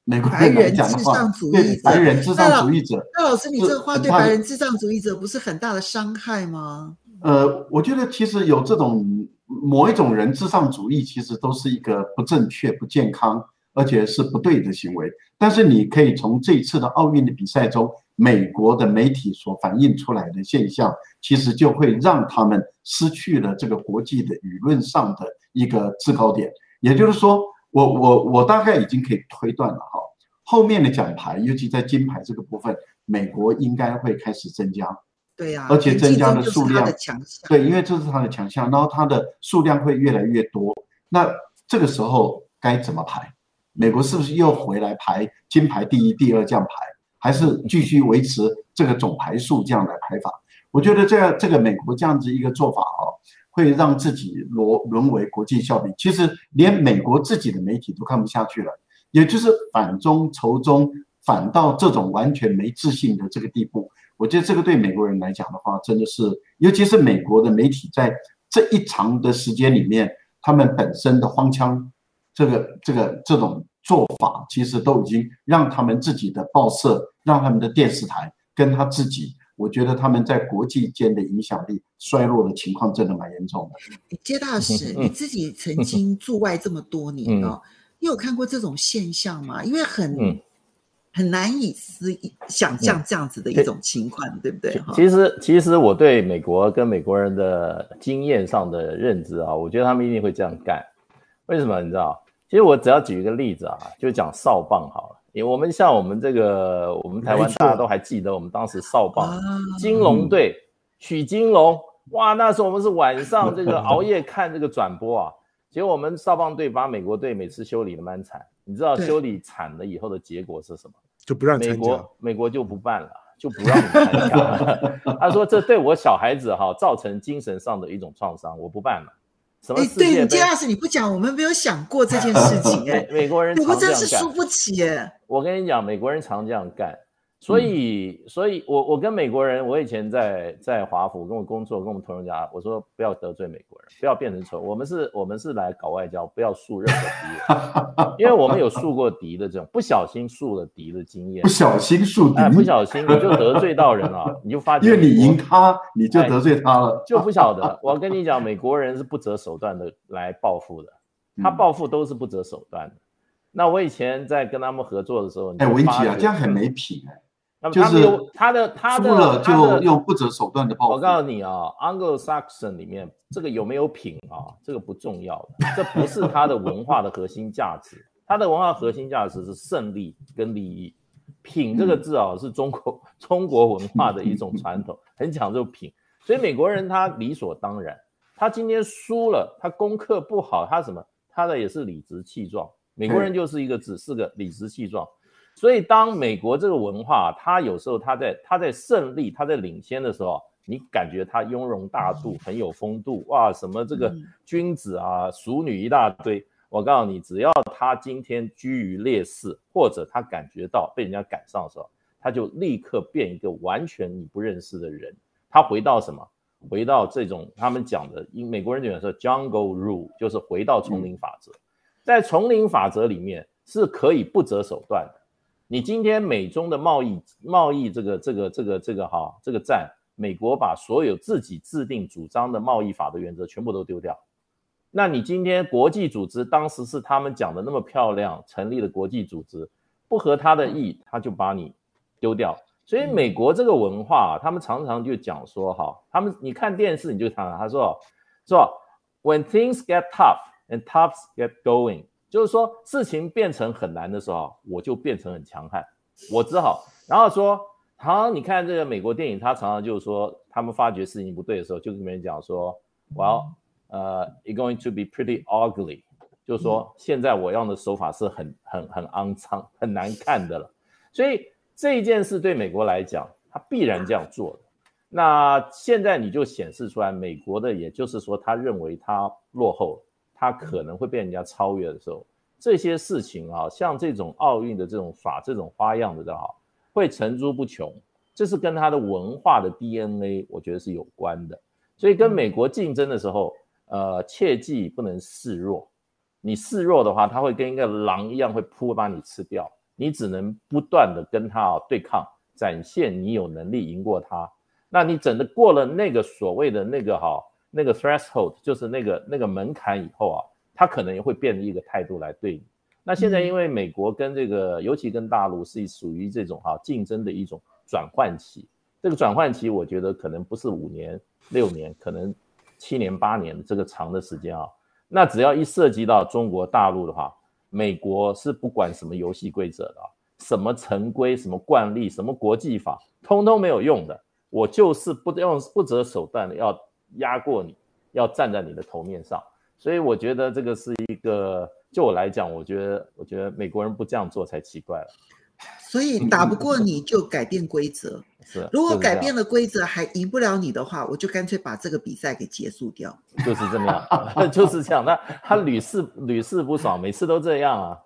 美国人来讲的话，对白人至上主义者，那老师，你这个话对白人至上主义者不是很大的伤害吗？呃，我觉得其实有这种某一种人至上主义，其实都是一个不正确、不健康，而且是不对的行为。但是你可以从这一次的奥运的比赛中，美国的媒体所反映出来的现象，其实就会让他们失去了这个国际的舆论上的一个制高点。也就是说。我我我大概已经可以推断了哈，后面的奖牌，尤其在金牌这个部分，美国应该会开始增加，对呀，而且增加的数量，对，因为这是他的强项，然后他的数量会越来越多。那这个时候该怎么排？美国是不是又回来排金牌第一、第二这样排，还是继续维持这个总牌数这样来排法？我觉得这样这个美国这样子一个做法哦。会让自己沦沦为国际笑柄，其实连美国自己的媒体都看不下去了，也就是反中仇中，反到这种完全没自信的这个地步。我觉得这个对美国人来讲的话，真的是，尤其是美国的媒体在这一长的时间里面，他们本身的荒腔，这个这个这种做法，其实都已经让他们自己的报社，让他们的电视台跟他自己。我觉得他们在国际间的影响力衰落的情况真的蛮严重的。接大使，你自己曾经 驻外这么多年哦，你有看过这种现象吗？因为很很难以思议想象这样子的一种情况，对不对？其实，其实我对美国跟美国人的经验上的认知啊，我觉得他们一定会这样干。为什么？你知道？其实我只要举一个例子啊，就讲少棒好了。因为我们像我们这个，我们台湾大家都还记得，我们当时少棒金龙队许金龙，哇，那时候我们是晚上这个熬夜看这个转播啊。结果我们少棒队把美国队每次修理的蛮惨，你知道修理惨了以后的结果是什么？就不让美国美国就不办了，就不让你参加了。他说这对我小孩子哈造成精神上的一种创伤，我不办了。哎，对你，金老师，你不讲，我们没有想过这件事情。哎，美国人，美国真是输不起。哎，我跟你讲，美国人常这样干。所以，所以我我跟美国人，我以前在在华府跟我工作，跟我们同仁讲，我说不要得罪美国人，不要变成仇。我们是，我们是来搞外交，不要树任何敌人，因为我们有树过敌的这种不小心树了敌的经验。不小心树敌，哎，不小心你就得罪到人了，你就发觉，因为你赢他，你就得罪他了，就不晓得。我跟你讲，美国人是不择手段的来报复的，他报复都是不择手段的。那我以前在跟他们合作的时候，哎，文吉啊，这样很没品哎。那么他们有他的他的，输了就用不择手段的报复。我告诉你啊，Anglo-Saxon 里面这个有没有品啊？这个不重要的，这不是他的文化的核心价值。他的文化核心价值是胜利跟利益。品这个字啊，是中国 中国文化的一种传统，很讲究品。所以美国人他理所当然，他今天输了，他功课不好，他什么？他的也是理直气壮。美国人就是一个只，是个理直气壮。所以，当美国这个文化，他有时候他在他在胜利、他在领先的时候，你感觉他雍容大度、很有风度，哇，什么这个君子啊、淑女一大堆。我告诉你，只要他今天居于劣势，或者他感觉到被人家赶上的时候，他就立刻变一个完全你不认识的人。他回到什么？回到这种他们讲的，因美国人讲说 jungle rule，就是回到丛林法则。在丛林法则里面是可以不择手段的。你今天美中的贸易贸易这个这个这个这个哈这个战，美国把所有自己制定主张的贸易法的原则全部都丢掉，那你今天国际组织当时是他们讲的那么漂亮成立的国际组织，不合他的意，他就把你丢掉。所以美国这个文化，他们常常就讲说哈，他们你看电视你就看他说说，When things get tough。and toughs get going，就是说事情变成很难的时候，我就变成很强悍，我只好，然后说，好，你看这个美国电影，他常常就是说，他们发觉事情不对的时候，就跟别人讲说，Well，呃、uh,，it's going to be pretty ugly，就是说现在我用的手法是很很很肮脏、很难看的了，所以这一件事对美国来讲，他必然这样做的。那现在你就显示出来，美国的，也就是说，他认为他落后了，他可能会被人家超越的时候，这些事情啊，像这种奥运的这种耍这种花样的哈，会层出不穷。这是跟他的文化的 DNA，我觉得是有关的。所以跟美国竞争的时候，呃，切记不能示弱。你示弱的话，他会跟一个狼一样会扑把你吃掉。你只能不断的跟他啊对抗，展现你有能力赢过他。那你整的过了那个所谓的那个哈那个 threshold，就是那个那个门槛以后啊，他可能也会变一个态度来对你。那现在因为美国跟这个，尤其跟大陆是属于这种哈竞争的一种转换期，这个转换期我觉得可能不是五年六年，可能七年八年这个长的时间啊。那只要一涉及到中国大陆的话，美国是不管什么游戏规则的啊，什么成规、什么惯例、什么国际法，通通没有用的。我就是不用不择手段的要压过你，要站在你的头面上，所以我觉得这个是一个，就我来讲，我觉得我觉得美国人不这样做才奇怪了。所以打不过你就改变规则，是。如果改变了规则还赢不了你的话，我就干脆把这个比赛给结束掉。就是这么样，就是这样。那 他屡试屡试不爽，每次都这样啊。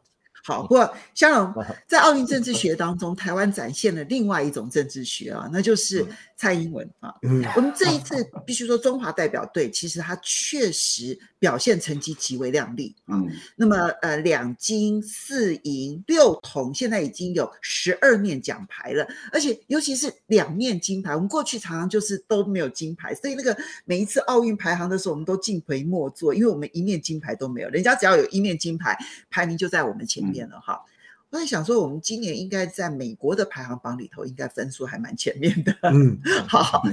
好，不过香龙在奥运政治学当中，台湾展现了另外一种政治学啊，那就是蔡英文啊。我们这一次必须说，中华代表队其实他确实表现成绩极为亮丽啊。那么呃，两金四银六铜，现在已经有十二面奖牌了，而且尤其是两面金牌。我们过去常常就是都没有金牌，所以那个每一次奥运排行的时候，我们都敬陪末座，因为我们一面金牌都没有，人家只要有一面金牌，排名就在我们前面。了哈，我在想说，我们今年应该在美国的排行榜里头，应该分数还蛮前面的。嗯，好，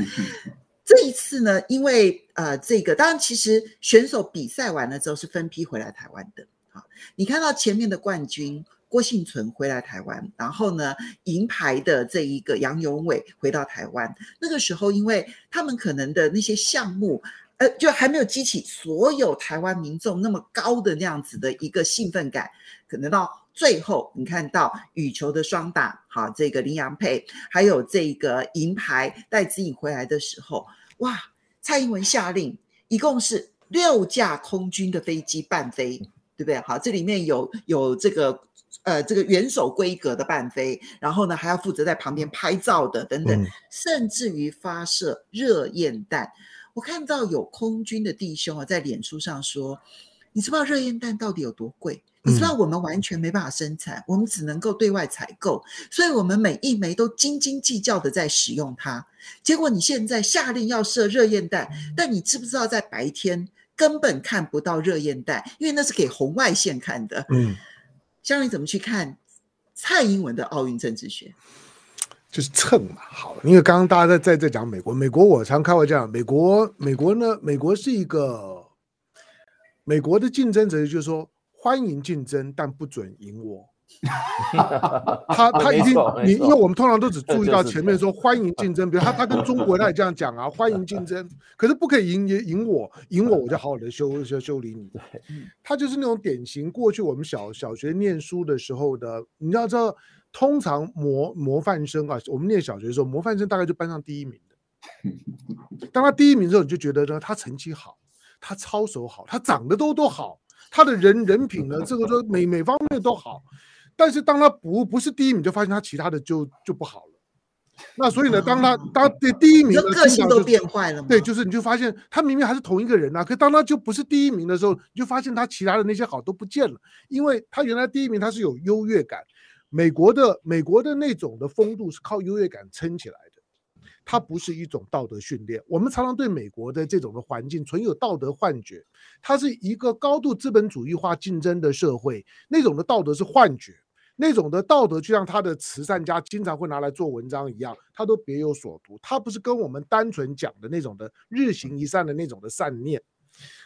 这一次呢，因为呃，这个当然，其实选手比赛完了之后是分批回来台湾的。好，你看到前面的冠军郭幸存回来台湾，然后呢，银牌的这一个杨永伟回到台湾，那个时候，因为他们可能的那些项目，呃，就还没有激起所有台湾民众那么高的那样子的一个兴奋感。可能到最后，你看到羽球的双打，好，这个林洋配，还有这个银牌戴资颖回来的时候，哇！蔡英文下令，一共是六架空军的飞机伴飞，对不对？好，这里面有有这个呃这个元首规格的伴飞，然后呢还要负责在旁边拍照的等等，甚至于发射热焰弹。我看到有空军的弟兄啊在脸书上说，你知不知道热焰弹到底有多贵？你知道我们完全没办法生产，嗯、我们只能够对外采购，所以我们每一枚都斤斤计较的在使用它。结果你现在下令要射热焰弹，但你知不知道在白天根本看不到热焰弹，因为那是给红外线看的。嗯，香龙你怎么去看蔡英文的奥运政治学？就是蹭嘛，好了，因为刚刚大家在在在讲美国，美国我常开玩笑，美国美国呢，美国是一个美国的竞争者，就是说。欢迎竞争，但不准赢我。他他一定你，因为我们通常都只注意到前面说欢迎竞争，比如他他跟中国他也这样讲啊，欢迎竞争，可是不可以赢赢赢我，赢我我就好好的修修修理你。他就是那种典型过去我们小小学念书的时候的，你要知道，通常模模范生啊，我们念小学的时候，模范生大概就班上第一名的。当他第一名之后，你就觉得呢，他成绩好，他操守好，他长得都都好。他的人人品呢，这个说每每方面都好，但是当他不不是第一名，就发现他其他的就就不好了。那所以呢，当他当第第一名的个性都变坏了吗？对，就是你就发现他明明还是同一个人啊，可当他就不是第一名的时候，你就发现他其他的那些好都不见了，因为他原来第一名他是有优越感，美国的美国的那种的风度是靠优越感撑起来的。它不是一种道德训练，我们常常对美国的这种的环境存有道德幻觉，它是一个高度资本主义化竞争的社会，那种的道德是幻觉，那种的道德就像他的慈善家经常会拿来做文章一样，他都别有所图，他不是跟我们单纯讲的那种的日行一善的那种的善念。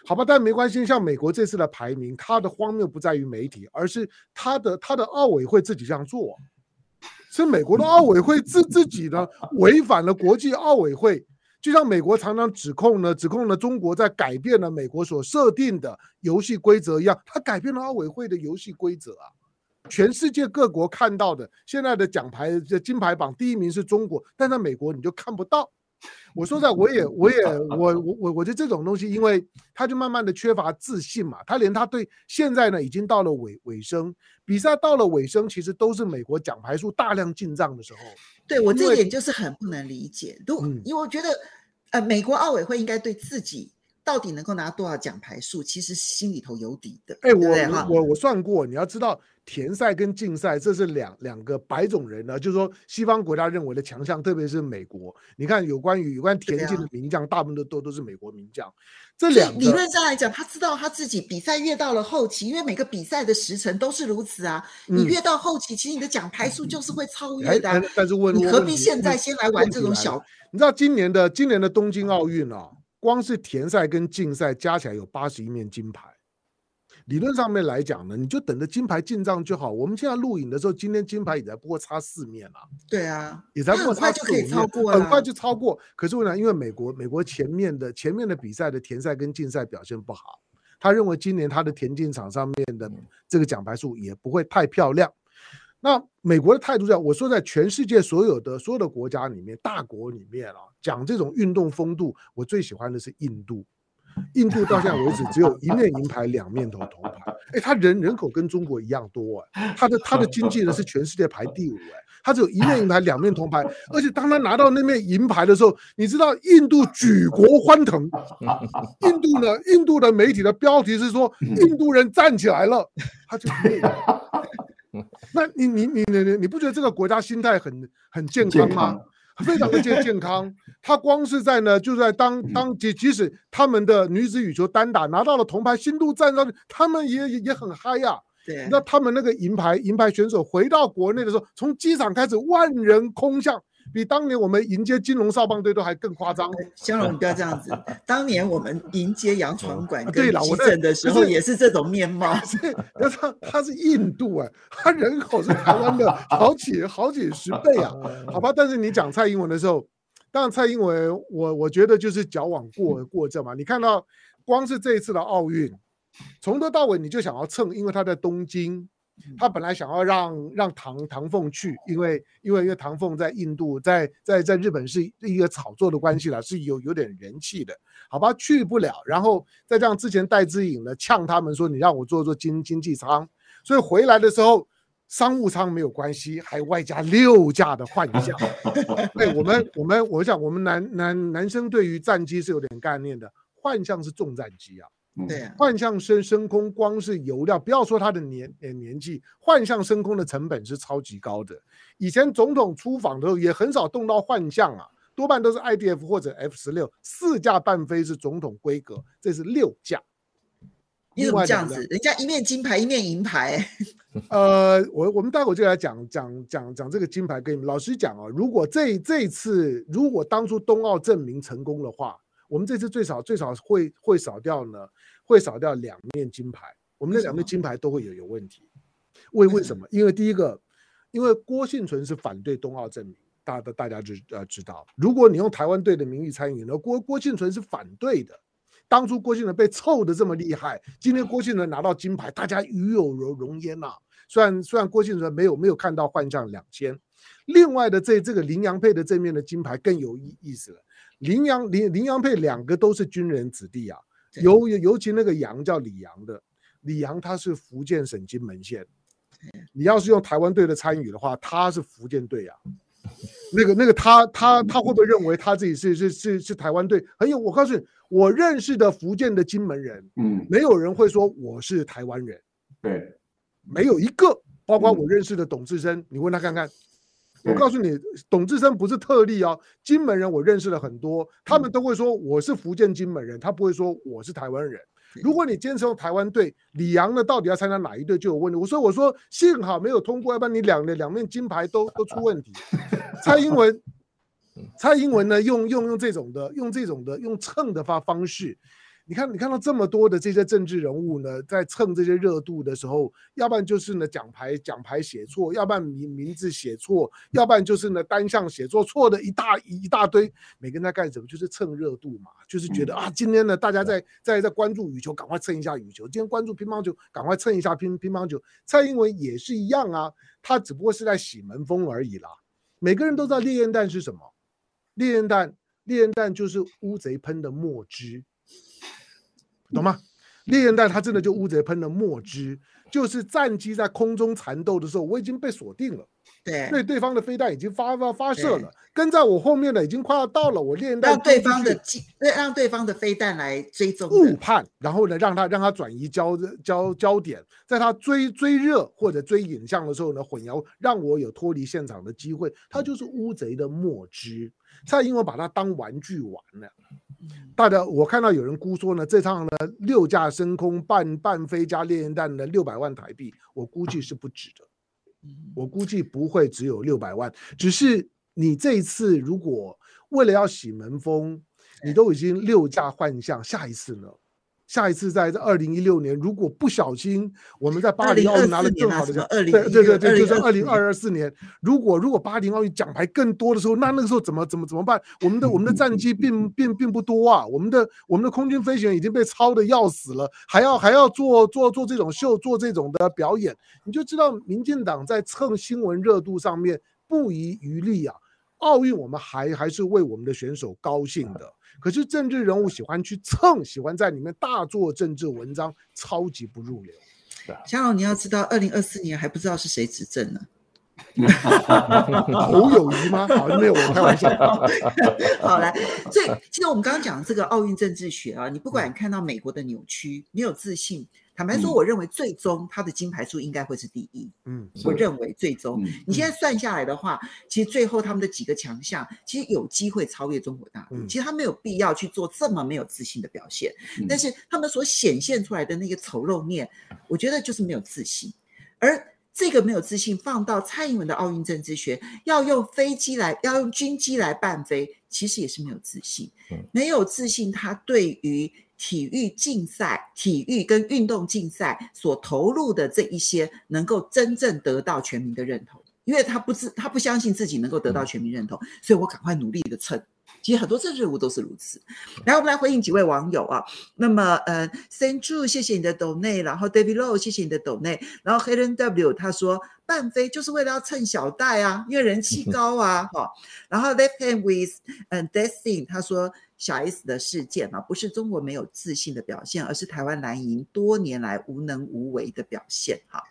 好吧，但没关系。像美国这次的排名，它的荒谬不在于媒体，而是它的它的奥委会自己这样做，是美国的奥委会自自己呢违反了国际奥委会。就像美国常常指控呢，指控呢中国在改变了美国所设定的游戏规则一样，他改变了奥委会的游戏规则啊。全世界各国看到的现在的奖牌这金牌榜第一名是中国，但在美国你就看不到。我说在，我也，我也，我我我我觉得这种东西，因为他就慢慢的缺乏自信嘛，他连他对现在呢已经到了尾尾声，比赛到了尾声，其实都是美国奖牌数大量进账的时候。对我这一点就是很不能理解，都因为我觉得，呃，美国奥委会应该对自己。到底能够拿多少奖牌数？其实心里头有底的。哎、欸，我我我算过，你要知道田赛跟竞赛这是两两个白种人呢，就是说西方国家认为的强项，特别是美国。你看有关于有关田径的名将，大部分都都都是美国名将。这两个理论上来讲，他知道他自己比赛越到了后期，因为每个比赛的时程都是如此啊。你越到后期，其实你的奖牌数就是会超越的、啊。但是问你何必现在先来玩这种小？你知道今年的今年的东京奥运啊？光是田赛跟竞赛加起来有八十一面金牌，理论上面来讲呢，你就等着金牌进账就好。我们现在录影的时候，今天金牌也才不过差四面啊。对啊，也才不过差四面，很快，很快就超过。可是为什么？因为美国美国前面的前面的比赛的田赛跟竞赛表现不好，他认为今年他的田径场上面的这个奖牌数也不会太漂亮。那美国的态度是我说在全世界所有的所有的国家里面，大国里面啊，讲这种运动风度，我最喜欢的是印度。印度到现在为止只有一面银牌，两面铜铜牌。哎，他人人口跟中国一样多哎，他的他的经济呢是全世界排第五哎，他只有一面银牌，两面铜牌。而且当他拿到那面银牌的时候，你知道印度举国欢腾。印度呢，印度的媒体的标题是说印度人站起来了，他就。那你你你你你你不觉得这个国家心态很很健康吗？非常的健健康。他光是在呢，就在当当即即使他们的女子羽球单打拿到了铜牌，新度站上去，他们也也也很嗨呀。对，那他们那个银牌银牌选手回到国内的时候，从机场开始万人空巷。比当年我们迎接金融少棒队都还更夸张。香龙，你不要这样子。当年我们迎接洋船馆跟急诊的时候，也是这种面貌。那他他是印度哎，他人口是台湾的好几好几十倍啊，好吧。但是你讲蔡英文的时候，当然蔡英文我我觉得就是矫枉过过正嘛。你看到光是这一次的奥运，从头到尾你就想要蹭，因为他在东京。他本来想要让让唐唐凤去，因为因为因为唐凤在印度在在在日本是一个炒作的关系了，是有有点人气的，好吧，去不了。然后再这样，之前戴资颖呢呛他们说，你让我做做经经济舱，所以回来的时候商务舱没有关系，还外加六架的幻象。对，我们我们我想我们男男男生对于战机是有点概念的，幻象是重战机啊。对，幻象升升空，光是油料，不要说它的年年纪，幻象升空的成本是超级高的。以前总统出访的时候也很少动到幻象啊，多半都是 IDF 或者 F 十六，四架半飞是总统规格，这是六架。你怎么这样子？人家一面金牌，一面银牌。呃，我我们待会就来讲讲讲讲这个金牌给你们。老实讲啊，如果这这次如果当初冬奥证明成功的话。我们这次最少最少会会少掉呢，会少掉两面金牌。我们那两面金牌都会有有问题。为为什么？因为第一个，因为郭婞淳是反对冬奥证明，大大大家就呃知道。如果你用台湾队的名义参与，呢郭郭婞淳是反对的。当初郭婞淳被臭的这么厉害，今天郭婞淳拿到金牌，大家与有荣荣焉呐。虽然虽然郭婞淳没有没有看到幻象两千，另外的这这个麟洋配的这面的金牌更有意意思了。麟洋麟麟洋配两个都是军人子弟啊，尤尤其那个杨叫李阳的，李阳他是福建省金门县，你要是用台湾队的参与的话，他是福建队啊，那个那个他他他会不会认为他自己是是是是台湾队？很有，我告诉你，我认识的福建的金门人，嗯，没有人会说我是台湾人，对，没有一个，包括我认识的董志生，你问他看看。我告诉你，董志生不是特例哦。金门人我认识了很多，他们都会说我是福建金门人，他不会说我是台湾人。如果你坚持用台湾队，李阳呢到底要参加哪一队就有问题。我说我说幸好没有通过，要不然你两的两面金牌都都出问题。蔡英文，蔡英文呢用用用这种的用这种的用蹭的发方式，你看，你看到这么多的这些政治人物呢，在蹭这些热度的时候，要不然就是呢奖牌奖牌写错，要不然名名字写错，要不然就是呢单项写错，错的一大一大堆。每个人在干什么？就是蹭热度嘛，就是觉得啊，今天呢大家在在在关注羽球，赶快蹭一下羽球；今天关注乒乓球，赶快蹭一下乒乒乓球。蔡英文也是一样啊，他只不过是在洗门风而已啦。每个人都知道烈焰弹是什么，烈焰弹，烈焰弹就是乌贼喷的墨汁。懂吗？烈焰弹它真的就乌贼喷的墨汁，就是战机在空中缠斗的时候，我已经被锁定了。对，对，对方的飞弹已经发发发射了，跟在我后面的已经快要到了，我烈焰弹让对方的机，让对方的飞弹来追踪误判，然后呢，让他让他转移焦焦焦点，在他追追热或者追影像的时候呢，混淆，让我有脱离现场的机会，他就是乌贼的墨汁。蔡英文把它当玩具玩了。大家，我看到有人估说呢，这趟呢六架升空半半飞加烈焰弹的六百万台币，我估计是不止的。我估计不会只有六百万，只是你这一次如果为了要洗门风，你都已经六架换项，下一次呢？下一次在这二零一六年，如果不小心我们在巴黎奥运拿了更好的奖，对对对对，就是二零二四年。如果如果巴黎奥运奖牌更多的时候，那那个时候怎么怎么怎么办？我们的我们的战机并 并并不多啊，我们的我们的空军飞行员已经被操的要死了，还要还要做做做这种秀，做这种的表演，你就知道民进党在蹭新闻热度上面不遗余力啊。奥运我们还还是为我们的选手高兴的。可是政治人物喜欢去蹭，喜欢在里面大做政治文章，超级不入流。香龙，你要知道，二零二四年还不知道是谁执政呢？侯友谊吗？好，没有，我开玩笑。好来，所以其实我们刚刚讲的这个奥运政治学啊，你不管看到美国的扭曲，没有自信。坦白说，我认为最终他的金牌数应该会是第一。嗯，我认为最终，你现在算下来的话，其实最后他们的几个强项，其实有机会超越中国大陆。其实他没有必要去做这么没有自信的表现，但是他们所显现出来的那个丑陋面，我觉得就是没有自信。而这个没有自信放到蔡英文的奥运政治学，要用飞机来，要用军机来伴飞，其实也是没有自信。没有自信，他对于。体育竞赛、体育跟运动竞赛所投入的这一些，能够真正得到全民的认同，因为他不自，他不相信自己能够得到全民认同，所以我赶快努力的蹭。其实很多政治人物都是如此。然后我们来回应几位网友啊，那么呃，Saint True，谢谢你的抖内，然后 David Low，谢谢你的抖内，然后 Helen W，他说半飞就是为了要蹭小戴啊，因为人气高啊，哈。然后 Left Hand with 嗯 Destiny，他说。小 S 的事件啊，不是中国没有自信的表现，而是台湾蓝营多年来无能无为的表现。哈，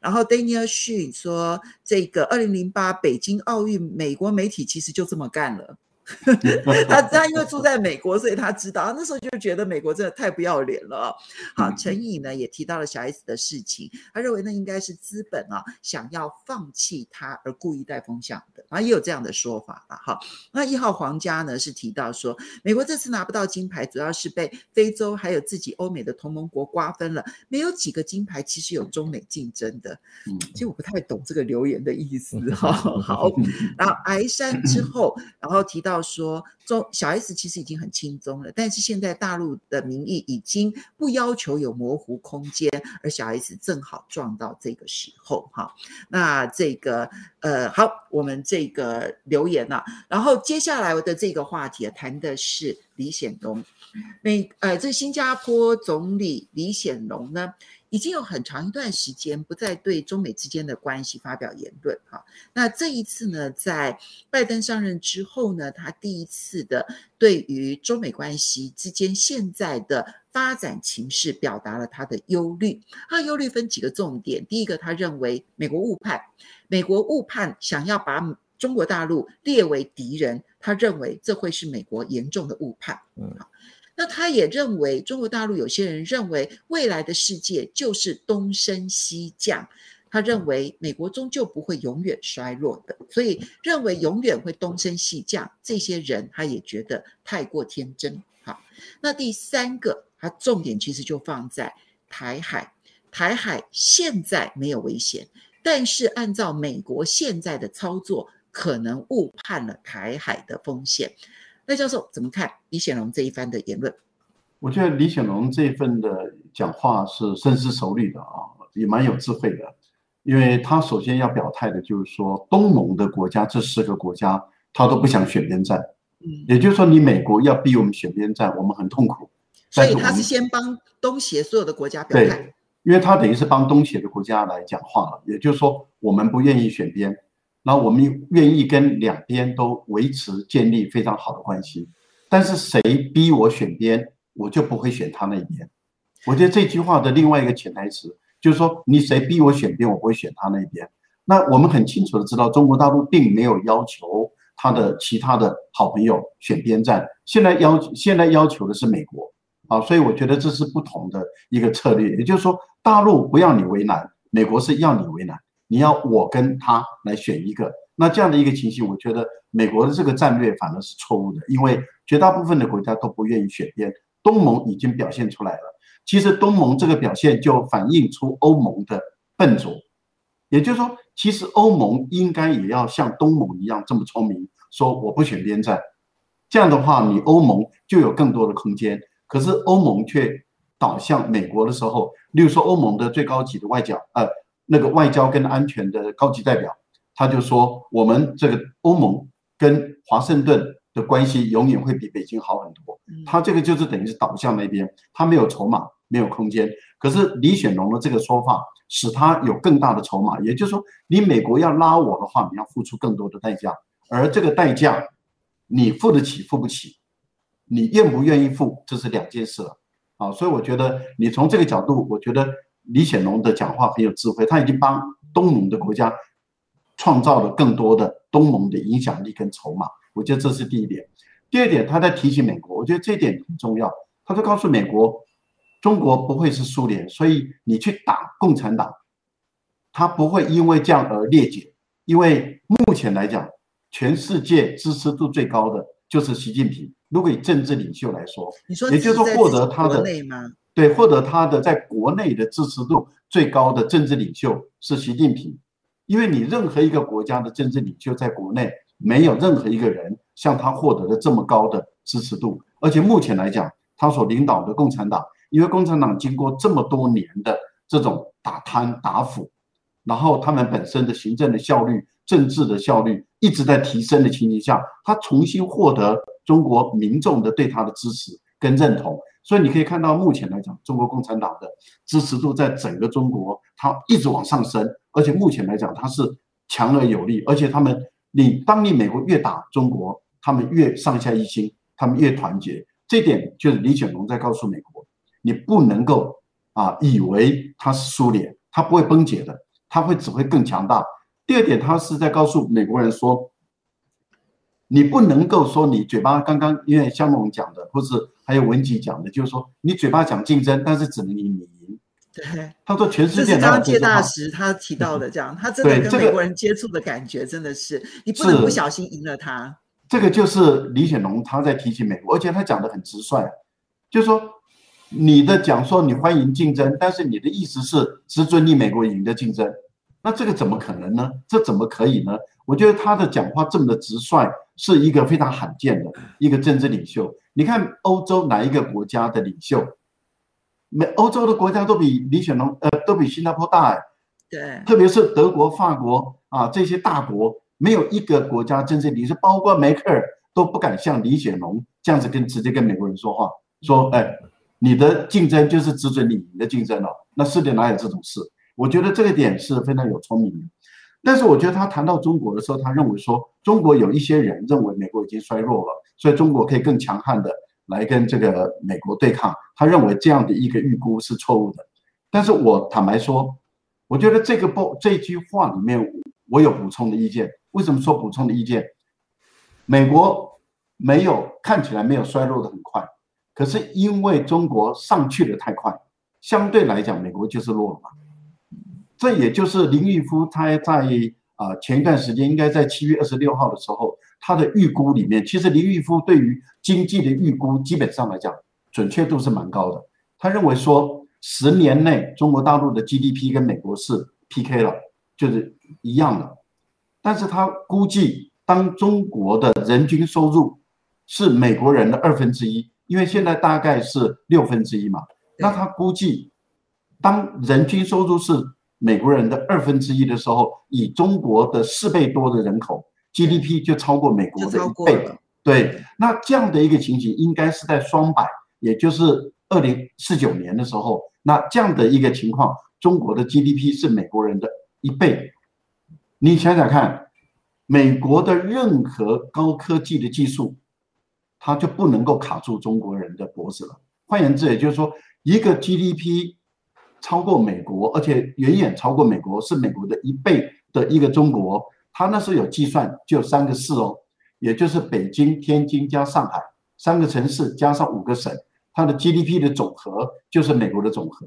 然后 Daniel Xu 说，这个二零零八北京奥运，美国媒体其实就这么干了。他他因为住在美国，所以他知道那时候就觉得美国真的太不要脸了。好，陈颖呢也提到了小 S 的事情，他认为那应该是资本啊想要放弃他而故意带风向的，啊也有这样的说法了。哈，那一号皇家呢是提到说，美国这次拿不到金牌，主要是被非洲还有自己欧美的同盟国瓜分了，没有几个金牌其实有中美竞争的。其实我不太懂这个留言的意思。哈，好，然后崖山之后，然后提到。说中小 S 其实已经很轻松了，但是现在大陆的民意已经不要求有模糊空间，而小 S 正好撞到这个时候哈。那这个呃好，我们这个留言了，然后接下来的这个话题谈的是李显龙，美呃这新加坡总理李显龙呢。已经有很长一段时间不再对中美之间的关系发表言论哈，那这一次呢，在拜登上任之后呢，他第一次的对于中美关系之间现在的发展情势表达了他的忧虑。他的忧虑分几个重点，第一个，他认为美国误判，美国误判想要把中国大陆列为敌人，他认为这会是美国严重的误判。嗯。那他也认为，中国大陆有些人认为未来的世界就是东升西降，他认为美国终究不会永远衰落的，所以认为永远会东升西降。这些人他也觉得太过天真。好，那第三个，他重点其实就放在台海，台海现在没有危险，但是按照美国现在的操作，可能误判了台海的风险。赖教授怎么看李显龙这一番的言论？我觉得李显龙这份的讲话是深思熟虑的啊，也蛮有智慧的，因为他首先要表态的就是说，东盟的国家这四个国家他都不想选边站，嗯，也就是说你美国要逼我们选边站，我们很痛苦。所以他是先帮东协所有的国家表态，对，因为他等于是帮东协的国家来讲话了，也就是说我们不愿意选边，那我们愿意跟两边都维持建立非常好的关系，但是谁逼我选边，我就不会选他那边。我觉得这句话的另外一个潜台词就是说，你谁逼我选边，我不会选他那边。那我们很清楚的知道，中国大陆并没有要求他的其他的好朋友选边站，现在要现在要求的是美国。啊，所以我觉得这是不同的一个策略，也就是说，大陆不要你为难，美国是要你为难，你要我跟他来选一个，那这样的一个情形，我觉得美国的这个战略反而是错误的，因为绝大部分的国家都不愿意选边，东盟已经表现出来了，其实东盟这个表现就反映出欧盟的笨拙，也就是说，其实欧盟应该也要像东盟一样这么聪明，说我不选边站，这样的话，你欧盟就有更多的空间。可是欧盟却倒向美国的时候，例如说欧盟的最高级的外交，呃，那个外交跟安全的高级代表，他就说，我们这个欧盟跟华盛顿的关系永远会比北京好很多。他这个就是等于是倒向那边，他没有筹码，没有空间。可是李显龙的这个说法，使他有更大的筹码，也就是说，你美国要拉我的话，你要付出更多的代价，而这个代价，你付得起，付不起。你愿不愿意付，这是两件事了，啊，所以我觉得你从这个角度，我觉得李显龙的讲话很有智慧，他已经帮东盟的国家创造了更多的东盟的影响力跟筹码，我觉得这是第一点。第二点，他在提醒美国，我觉得这一点很重要，他就告诉美国，中国不会是苏联，所以你去打共产党，他不会因为这样而裂解，因为目前来讲，全世界支持度最高的就是习近平。如果以政治领袖来说，你说也就是说获得他的对获得他的在国内的支持度最高的政治领袖是习近平，因为你任何一个国家的政治领袖在国内没有任何一个人像他获得了这么高的支持度，而且目前来讲，他所领导的共产党，因为共产党经过这么多年的这种打贪打腐，然后他们本身的行政的效率、政治的效率一直在提升的情形下，他重新获得。中国民众的对他的支持跟认同，所以你可以看到，目前来讲，中国共产党的支持度在整个中国，它一直往上升，而且目前来讲，它是强而有力，而且他们，你当你美国越打中国，他们越上下一心，他们越团结，这点就是李显龙在告诉美国，你不能够啊以为他是苏联，他不会崩解的，他会只会更强大。第二点，他是在告诉美国人说。你不能够说你嘴巴刚刚，因为像我们讲的，或是还有文吉讲的，就是说你嘴巴讲竞争，但是只能赢你赢。对，他说全世界。这是刚刚介大使他提到的，这样他真的跟美国人接触的感觉真的是，你不能不小心赢了他。这个就是李显龙他在提醒美国，而且他讲的很直率，就是说你的讲说你欢迎竞争，但是你的意思是只准你美国赢的竞争，那这个怎么可能呢？这怎么可以呢？我觉得他的讲话这么的直率。是一个非常罕见的一个政治领袖。你看欧洲哪一个国家的领袖？美欧洲的国家都比李显龙呃都比新加坡大哎。对。特别是德国、法国啊这些大国，没有一个国家政治领袖，包括梅克尔都不敢像李显龙这样子跟直接跟美国人说话，说哎，你的竞争就是只准你赢的竞争了。那世界哪有这种事？我觉得这个点是非常有聪明的。但是我觉得他谈到中国的时候，他认为说中国有一些人认为美国已经衰弱了，所以中国可以更强悍的来跟这个美国对抗。他认为这样的一个预估是错误的。但是我坦白说，我觉得这个不这句话里面我有补充的意见。为什么说补充的意见？美国没有看起来没有衰弱的很快，可是因为中国上去的太快，相对来讲美国就是弱了嘛。这也就是林毅夫他在啊前一段时间，应该在七月二十六号的时候，他的预估里面，其实林毅夫对于经济的预估基本上来讲，准确度是蛮高的。他认为说，十年内中国大陆的 GDP 跟美国是 PK 了，就是一样的。但是他估计，当中国的人均收入是美国人的二分之一，因为现在大概是六分之一嘛，那他估计，当人均收入是美国人的二分之一的时候，以中国的四倍多的人口，GDP 就超过美国的一倍了。对，那这样的一个情形应该是在双百，也就是二零四九年的时候，那这样的一个情况，中国的 GDP 是美国人的一倍。你想想看，美国的任何高科技的技术，它就不能够卡住中国人的脖子了。换言之，也就是说，一个 GDP 超过美国，而且远远超过美国，是美国的一倍的一个中国，它那时候有计算，就三个市哦，也就是北京、天津加上海三个城市加上五个省，它的 GDP 的总和就是美国的总和。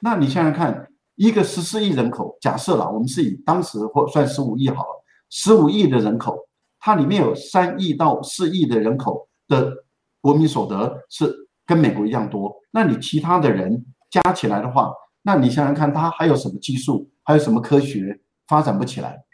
那你想想看。一个十四亿人口，假设了，我们是以当时或算十五亿好了，十五亿的人口，它里面有三亿到四亿的人口的国民所得是跟美国一样多，那你其他的人加起来的话，那你想想看，它还有什么技术，还有什么科学发展不起来？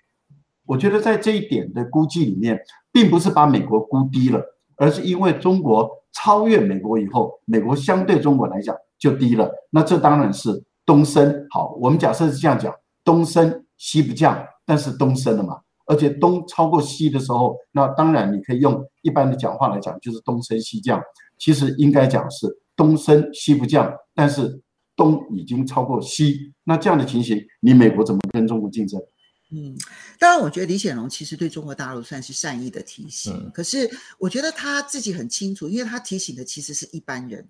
我觉得在这一点的估计里面，并不是把美国估低了，而是因为中国超越美国以后，美国相对中国来讲就低了，那这当然是。东升好，我们假设是这样讲，东升西不降，但是东升了嘛，而且东超过西的时候，那当然你可以用一般的讲话来讲，就是东升西降。其实应该讲是东升西不降，但是东已经超过西，那这样的情形，你美国怎么跟中国竞争？嗯，当然，我觉得李显龙其实对中国大陆算是善意的提醒，嗯、可是我觉得他自己很清楚，因为他提醒的其实是一般人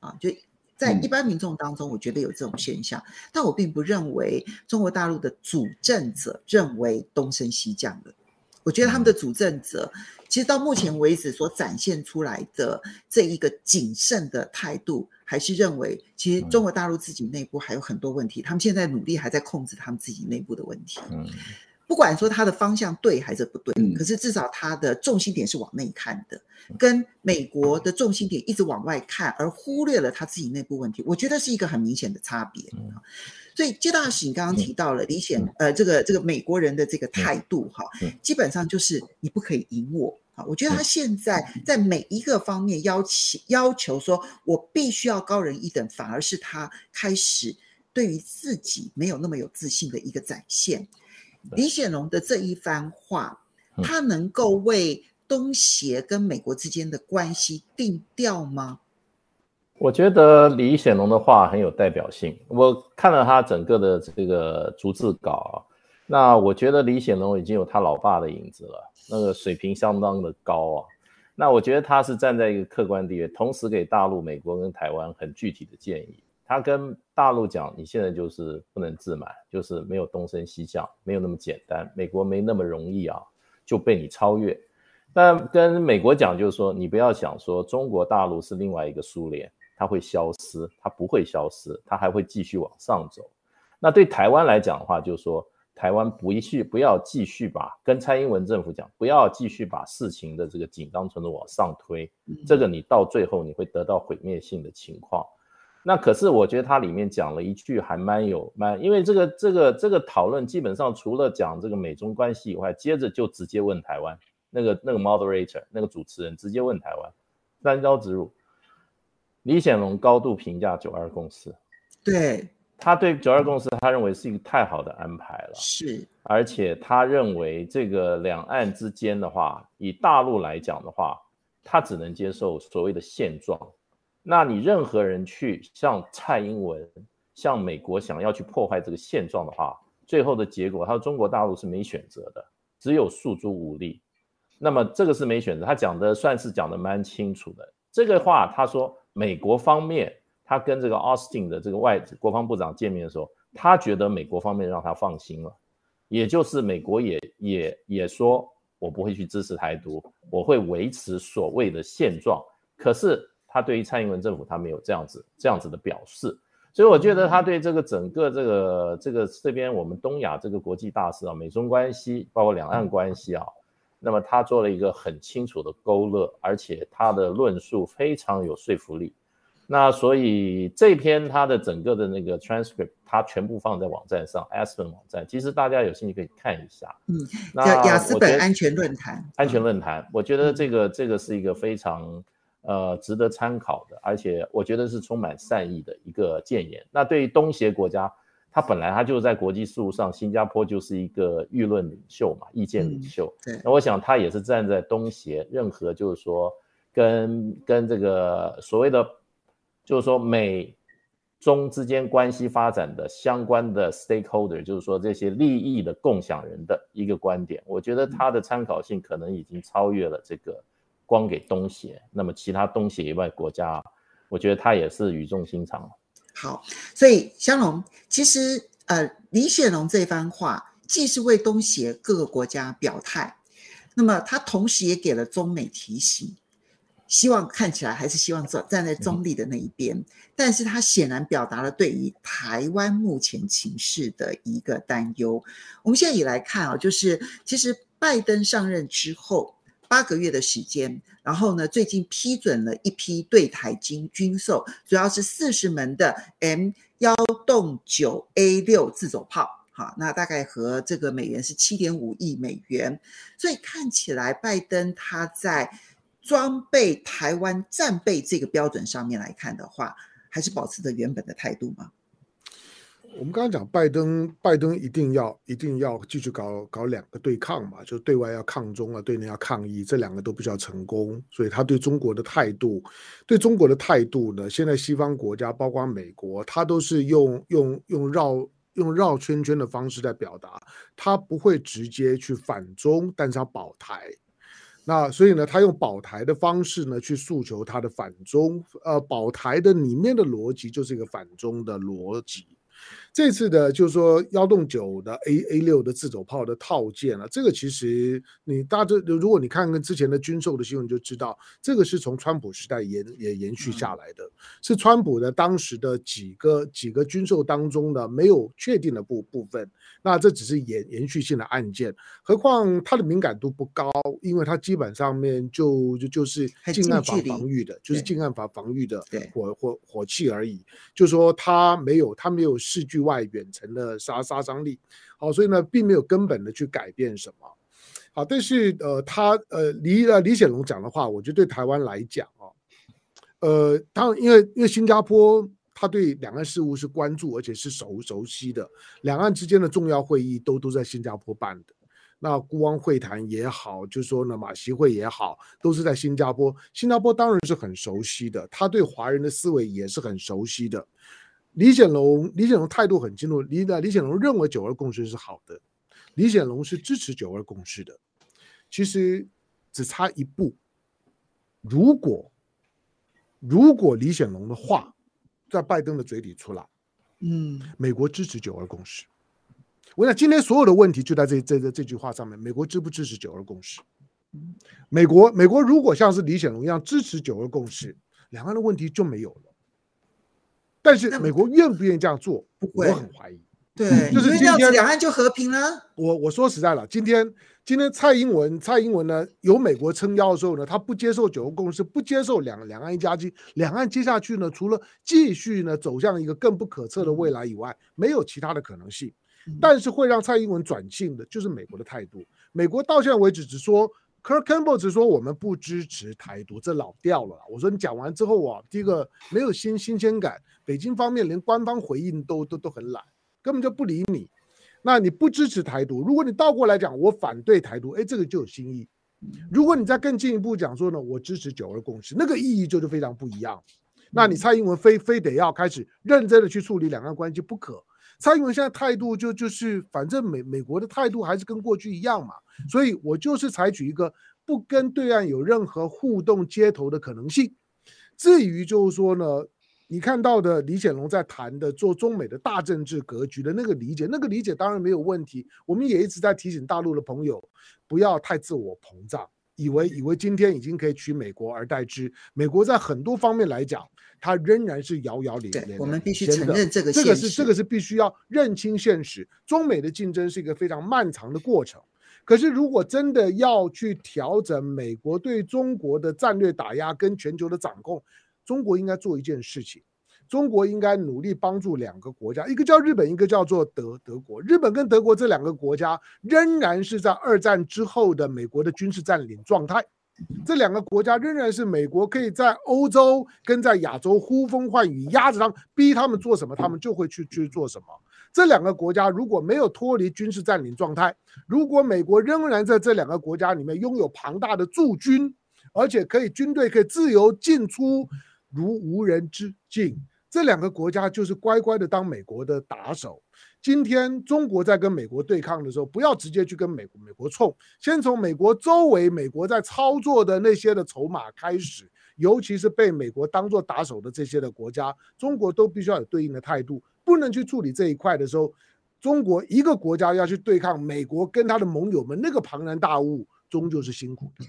啊，就。在一般民众当中，我觉得有这种现象，但我并不认为中国大陆的主政者认为东升西降了。我觉得他们的主政者，其实到目前为止所展现出来的这一个谨慎的态度，还是认为其实中国大陆自己内部还有很多问题，他们现在努力还在控制他们自己内部的问题。不管说他的方向对还是不对，可是至少他的重心点是往内看的，跟美国的重心点一直往外看，而忽略了他自己内部问题，我觉得是一个很明显的差别。所以，接大使，你刚刚提到了李显，呃，这个这个美国人的这个态度，哈，基本上就是你不可以赢我。啊。我觉得他现在在每一个方面要求要求说，我必须要高人一等，反而是他开始对于自己没有那么有自信的一个展现。李显龙的这一番话，他能够为东协跟美国之间的关系定调吗？我觉得李显龙的话很有代表性。我看了他整个的这个逐字稿，那我觉得李显龙已经有他老爸的影子了，那个水平相当的高啊。那我觉得他是站在一个客观地位，同时给大陆、美国跟台湾很具体的建议。他跟大陆讲，你现在就是不能自满，就是没有东升西降，没有那么简单。美国没那么容易啊，就被你超越。但跟美国讲，就是说你不要想说中国大陆是另外一个苏联，它会消失，它不会消失，它还会继续往上走。那对台湾来讲的话，就是说台湾不续不要继续把跟蔡英文政府讲，不要继续把事情的这个紧张程度往上推，这个你到最后你会得到毁灭性的情况。那可是我觉得它里面讲了一句还蛮有蛮，因为这个这个这个讨论基本上除了讲这个美中关系以外，接着就直接问台湾那个那个 moderator 那个主持人直接问台湾，单刀直入。李显龙高度评价九二共识，对，他对九二共识他认为是一个太好的安排了，是，而且他认为这个两岸之间的话，以大陆来讲的话，他只能接受所谓的现状。那你任何人去像蔡英文、像美国想要去破坏这个现状的话，最后的结果，他说中国大陆是没选择的，只有诉诸武力。那么这个是没选择，他讲的算是讲的蛮清楚的。这个话他说，美国方面他跟这个 Austin 的这个外国防部长见面的时候，他觉得美国方面让他放心了，也就是美国也也也说，我不会去支持台独，我会维持所谓的现状。可是。他对于蔡英文政府，他没有这样子这样子的表示，所以我觉得他对这个整个这个这个这边我们东亚这个国际大事啊，美中关系，包括两岸关系啊，那么他做了一个很清楚的勾勒，而且他的论述非常有说服力。那所以这篇他的整个的那个 transcript，他全部放在网站上，Aspen 网站，其实大家有兴趣可以看一下。嗯，那雅斯本安全论坛，安全论坛，我觉得这个这个是一个非常。呃值得参考的，而且我觉得是充满善意的一个建言。那对于东协国家，他本来他就在国际事务上，新加坡就是一个舆论领袖嘛，意见领袖。嗯、对，那我想他也是站在东协，任何就是说跟跟这个所谓的，就是说美中之间关系发展的相关的 stakeholder，就是说这些利益的共享人的一个观点。我觉得他的参考性可能已经超越了这个光给东协，那么其他东协以外国家，我觉得他也是语重心长。好，所以香龙其实呃，李显龙这番话既是为东协各个国家表态，那么他同时也给了中美提醒，希望看起来还是希望站站在中立的那一边，但是他显然表达了对于台湾目前情势的一个担忧。我们现在也来看啊，就是其实拜登上任之后。八个月的时间，然后呢，最近批准了一批对台军军售，主要是四十门的 M 幺洞九 A 六自走炮，好，那大概和这个美元是七点五亿美元，所以看起来拜登他在装备台湾战备这个标准上面来看的话，还是保持着原本的态度吗？我们刚刚讲拜登，拜登一定要一定要继续搞搞两个对抗嘛，就对外要抗中啊，对内要抗议，这两个都比较成功，所以他对中国的态度，对中国的态度呢，现在西方国家包括美国，他都是用用用绕用绕圈圈的方式在表达，他不会直接去反中，但是他保台，那所以呢，他用保台的方式呢去诉求他的反中，呃，保台的里面的逻辑就是一个反中的逻辑。这次的，就是说幺洞九的 A A 六的自走炮的套件啊，这个其实你大致如果你看看之前的军售的新闻就知道，这个是从川普时代延也延续下来的，是川普的当时的几个几个军售当中的没有确定的部部分，那这只是延延续性的案件，何况它的敏感度不高，因为它基本上面就就就是近岸法防御的，就是近岸法防御的火火火器而已，就说它没有它没有视距。外远程的杀杀伤力，好，所以呢，并没有根本的去改变什么，好，但是呃，他呃李呃李显龙讲的话，我觉得对台湾来讲啊，呃，当然因为因为新加坡他对两岸事务是关注而且是熟熟悉的，两岸之间的重要会议都都在新加坡办的，那孤汪会谈也好，就说呢马习会也好，都是在新加坡，新加坡当然是很熟悉的，他对华人的思维也是很熟悉的。李显龙，李显龙态度很清楚。李的李显龙认为九二共识是好的，李显龙是支持九二共识的。其实只差一步，如果如果李显龙的话在拜登的嘴里出来，嗯，美国支持九二共识。我想今天所有的问题就在这这这这句话上面：美国支不支持九二共识？美国美国如果像是李显龙一样支持九二共识，两岸的问题就没有了。但是美国愿不愿意这样做，我很怀疑。对，就是今天两岸就和平了。我我说实在了，今天今天蔡英文蔡英文呢，有美国撑腰的时候呢，他不接受九二共识，不接受两两岸一家亲，两岸接下去呢，除了继续呢走向一个更不可测的未来以外，没有其他的可能性。但是会让蔡英文转性的，就是美国的态度。美国到现在为止只说。Kurt Campbell 只说我们不支持台独，这老掉了。我说你讲完之后啊，第一个没有新新鲜感，北京方面连官方回应都都都很懒，根本就不理你。那你不支持台独，如果你倒过来讲我反对台独，哎，这个就有新意。如果你再更进一步讲说呢，我支持九二共识，那个意义就是非常不一样。那你蔡英文非非得要开始认真的去处理两岸关系不可。蔡英文现在态度就就是，反正美美国的态度还是跟过去一样嘛，所以我就是采取一个不跟对岸有任何互动接头的可能性。至于就是说呢，你看到的李显龙在谈的做中美的大政治格局的那个理解，那个理解当然没有问题。我们也一直在提醒大陆的朋友，不要太自我膨胀。以为以为今天已经可以取美国而代之，美国在很多方面来讲，它仍然是遥遥领先。我们必须承认这个这个是这个是必须要认清现实。中美的竞争是一个非常漫长的过程。可是如果真的要去调整美国对中国的战略打压跟全球的掌控，中国应该做一件事情。中国应该努力帮助两个国家，一个叫日本，一个叫做德德国。日本跟德国这两个国家仍然是在二战之后的美国的军事占领状态，这两个国家仍然是美国可以在欧洲跟在亚洲呼风唤雨，压着他们，逼他们做什么，他们就会去去做什么。这两个国家如果没有脱离军事占领状态，如果美国仍然在这两个国家里面拥有庞大的驻军，而且可以军队可以自由进出，如无人之境，这两个国家就是乖乖的当美国的打手。今天中国在跟美国对抗的时候，不要直接去跟美国美国冲，先从美国周围美国在操作的那些的筹码开始，尤其是被美国当做打手的这些的国家，中国都必须要有对应的态度，不能去处理这一块的时候，中国一个国家要去对抗美国跟他的盟友们，那个庞然大物，终究是辛苦的。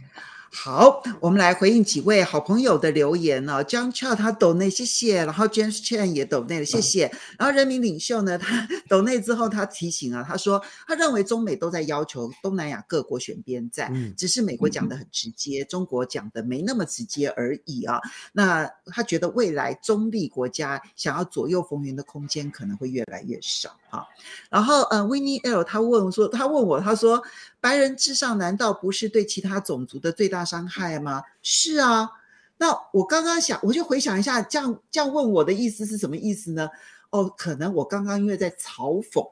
好，我们来回应几位好朋友的留言呢、哦。John Chow 他抖内谢谢，然后 James Chen 也抖内了谢谢。然后人民领袖呢，他抖内之后他提醒啊，他说他认为中美都在要求东南亚各国选边站，只是美国讲的很直接，中国讲的没那么直接而已啊。那他觉得未来中立国家想要左右逢源的空间可能会越来越少啊。然后呃，Winnie L 他问说，他问我，他说白人至上难道不是对其他种族的最大伤害吗？是啊，那我刚刚想，我就回想一下，这样这样问我的意思是什么意思呢？哦，可能我刚刚因为在嘲讽，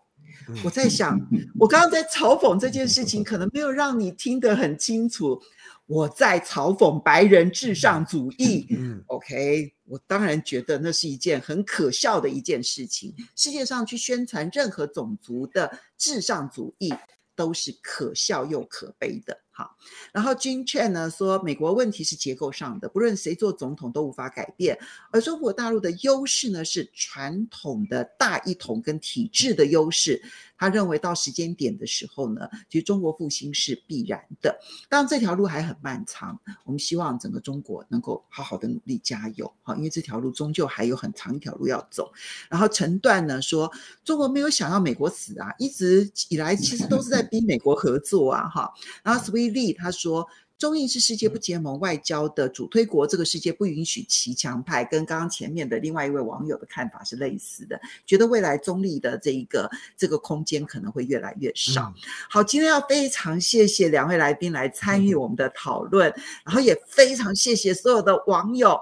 我在想，我刚刚在嘲讽这件事情，可能没有让你听得很清楚。我在嘲讽白人至上主义。嗯，OK，我当然觉得那是一件很可笑的一件事情。世界上去宣传任何种族的至上主义，都是可笑又可悲的。好，然后 Jin Chen 呢说，美国问题是结构上的，不论谁做总统都无法改变。而中国大陆的优势呢是传统的大一统跟体制的优势。他认为到时间点的时候呢，其实中国复兴是必然的。当然这条路还很漫长，我们希望整个中国能够好好的努力加油，好，因为这条路终究还有很长一条路要走。然后陈段呢说，中国没有想要美国死啊，一直以来其实都是在逼美国合作啊，哈。然后 Sweet Lee 他说。中印是世界不结盟外交的主推国，这个世界不允许骑墙派，跟刚刚前面的另外一位网友的看法是类似的，觉得未来中立的这一个这个空间可能会越来越少。好，今天要非常谢谢两位来宾来参与我们的讨论，然后也非常谢谢所有的网友。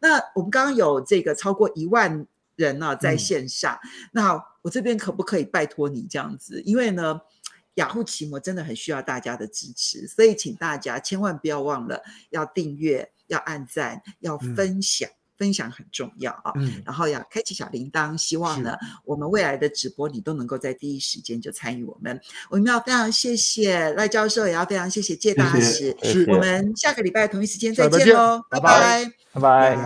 那我们刚刚有这个超过一万人呢在线上，那我这边可不可以拜托你这样子？因为呢。雅虎奇摩真的很需要大家的支持，所以请大家千万不要忘了要订阅、要按赞、要分享，嗯、分享很重要啊！嗯、然后要开启小铃铛，希望呢我们未来的直播你都能够在第一时间就参与我们。我们要非常谢谢赖教授，也要非常谢谢介大使。谢谢我们下个礼拜同一时间再见喽，拜拜，拜拜。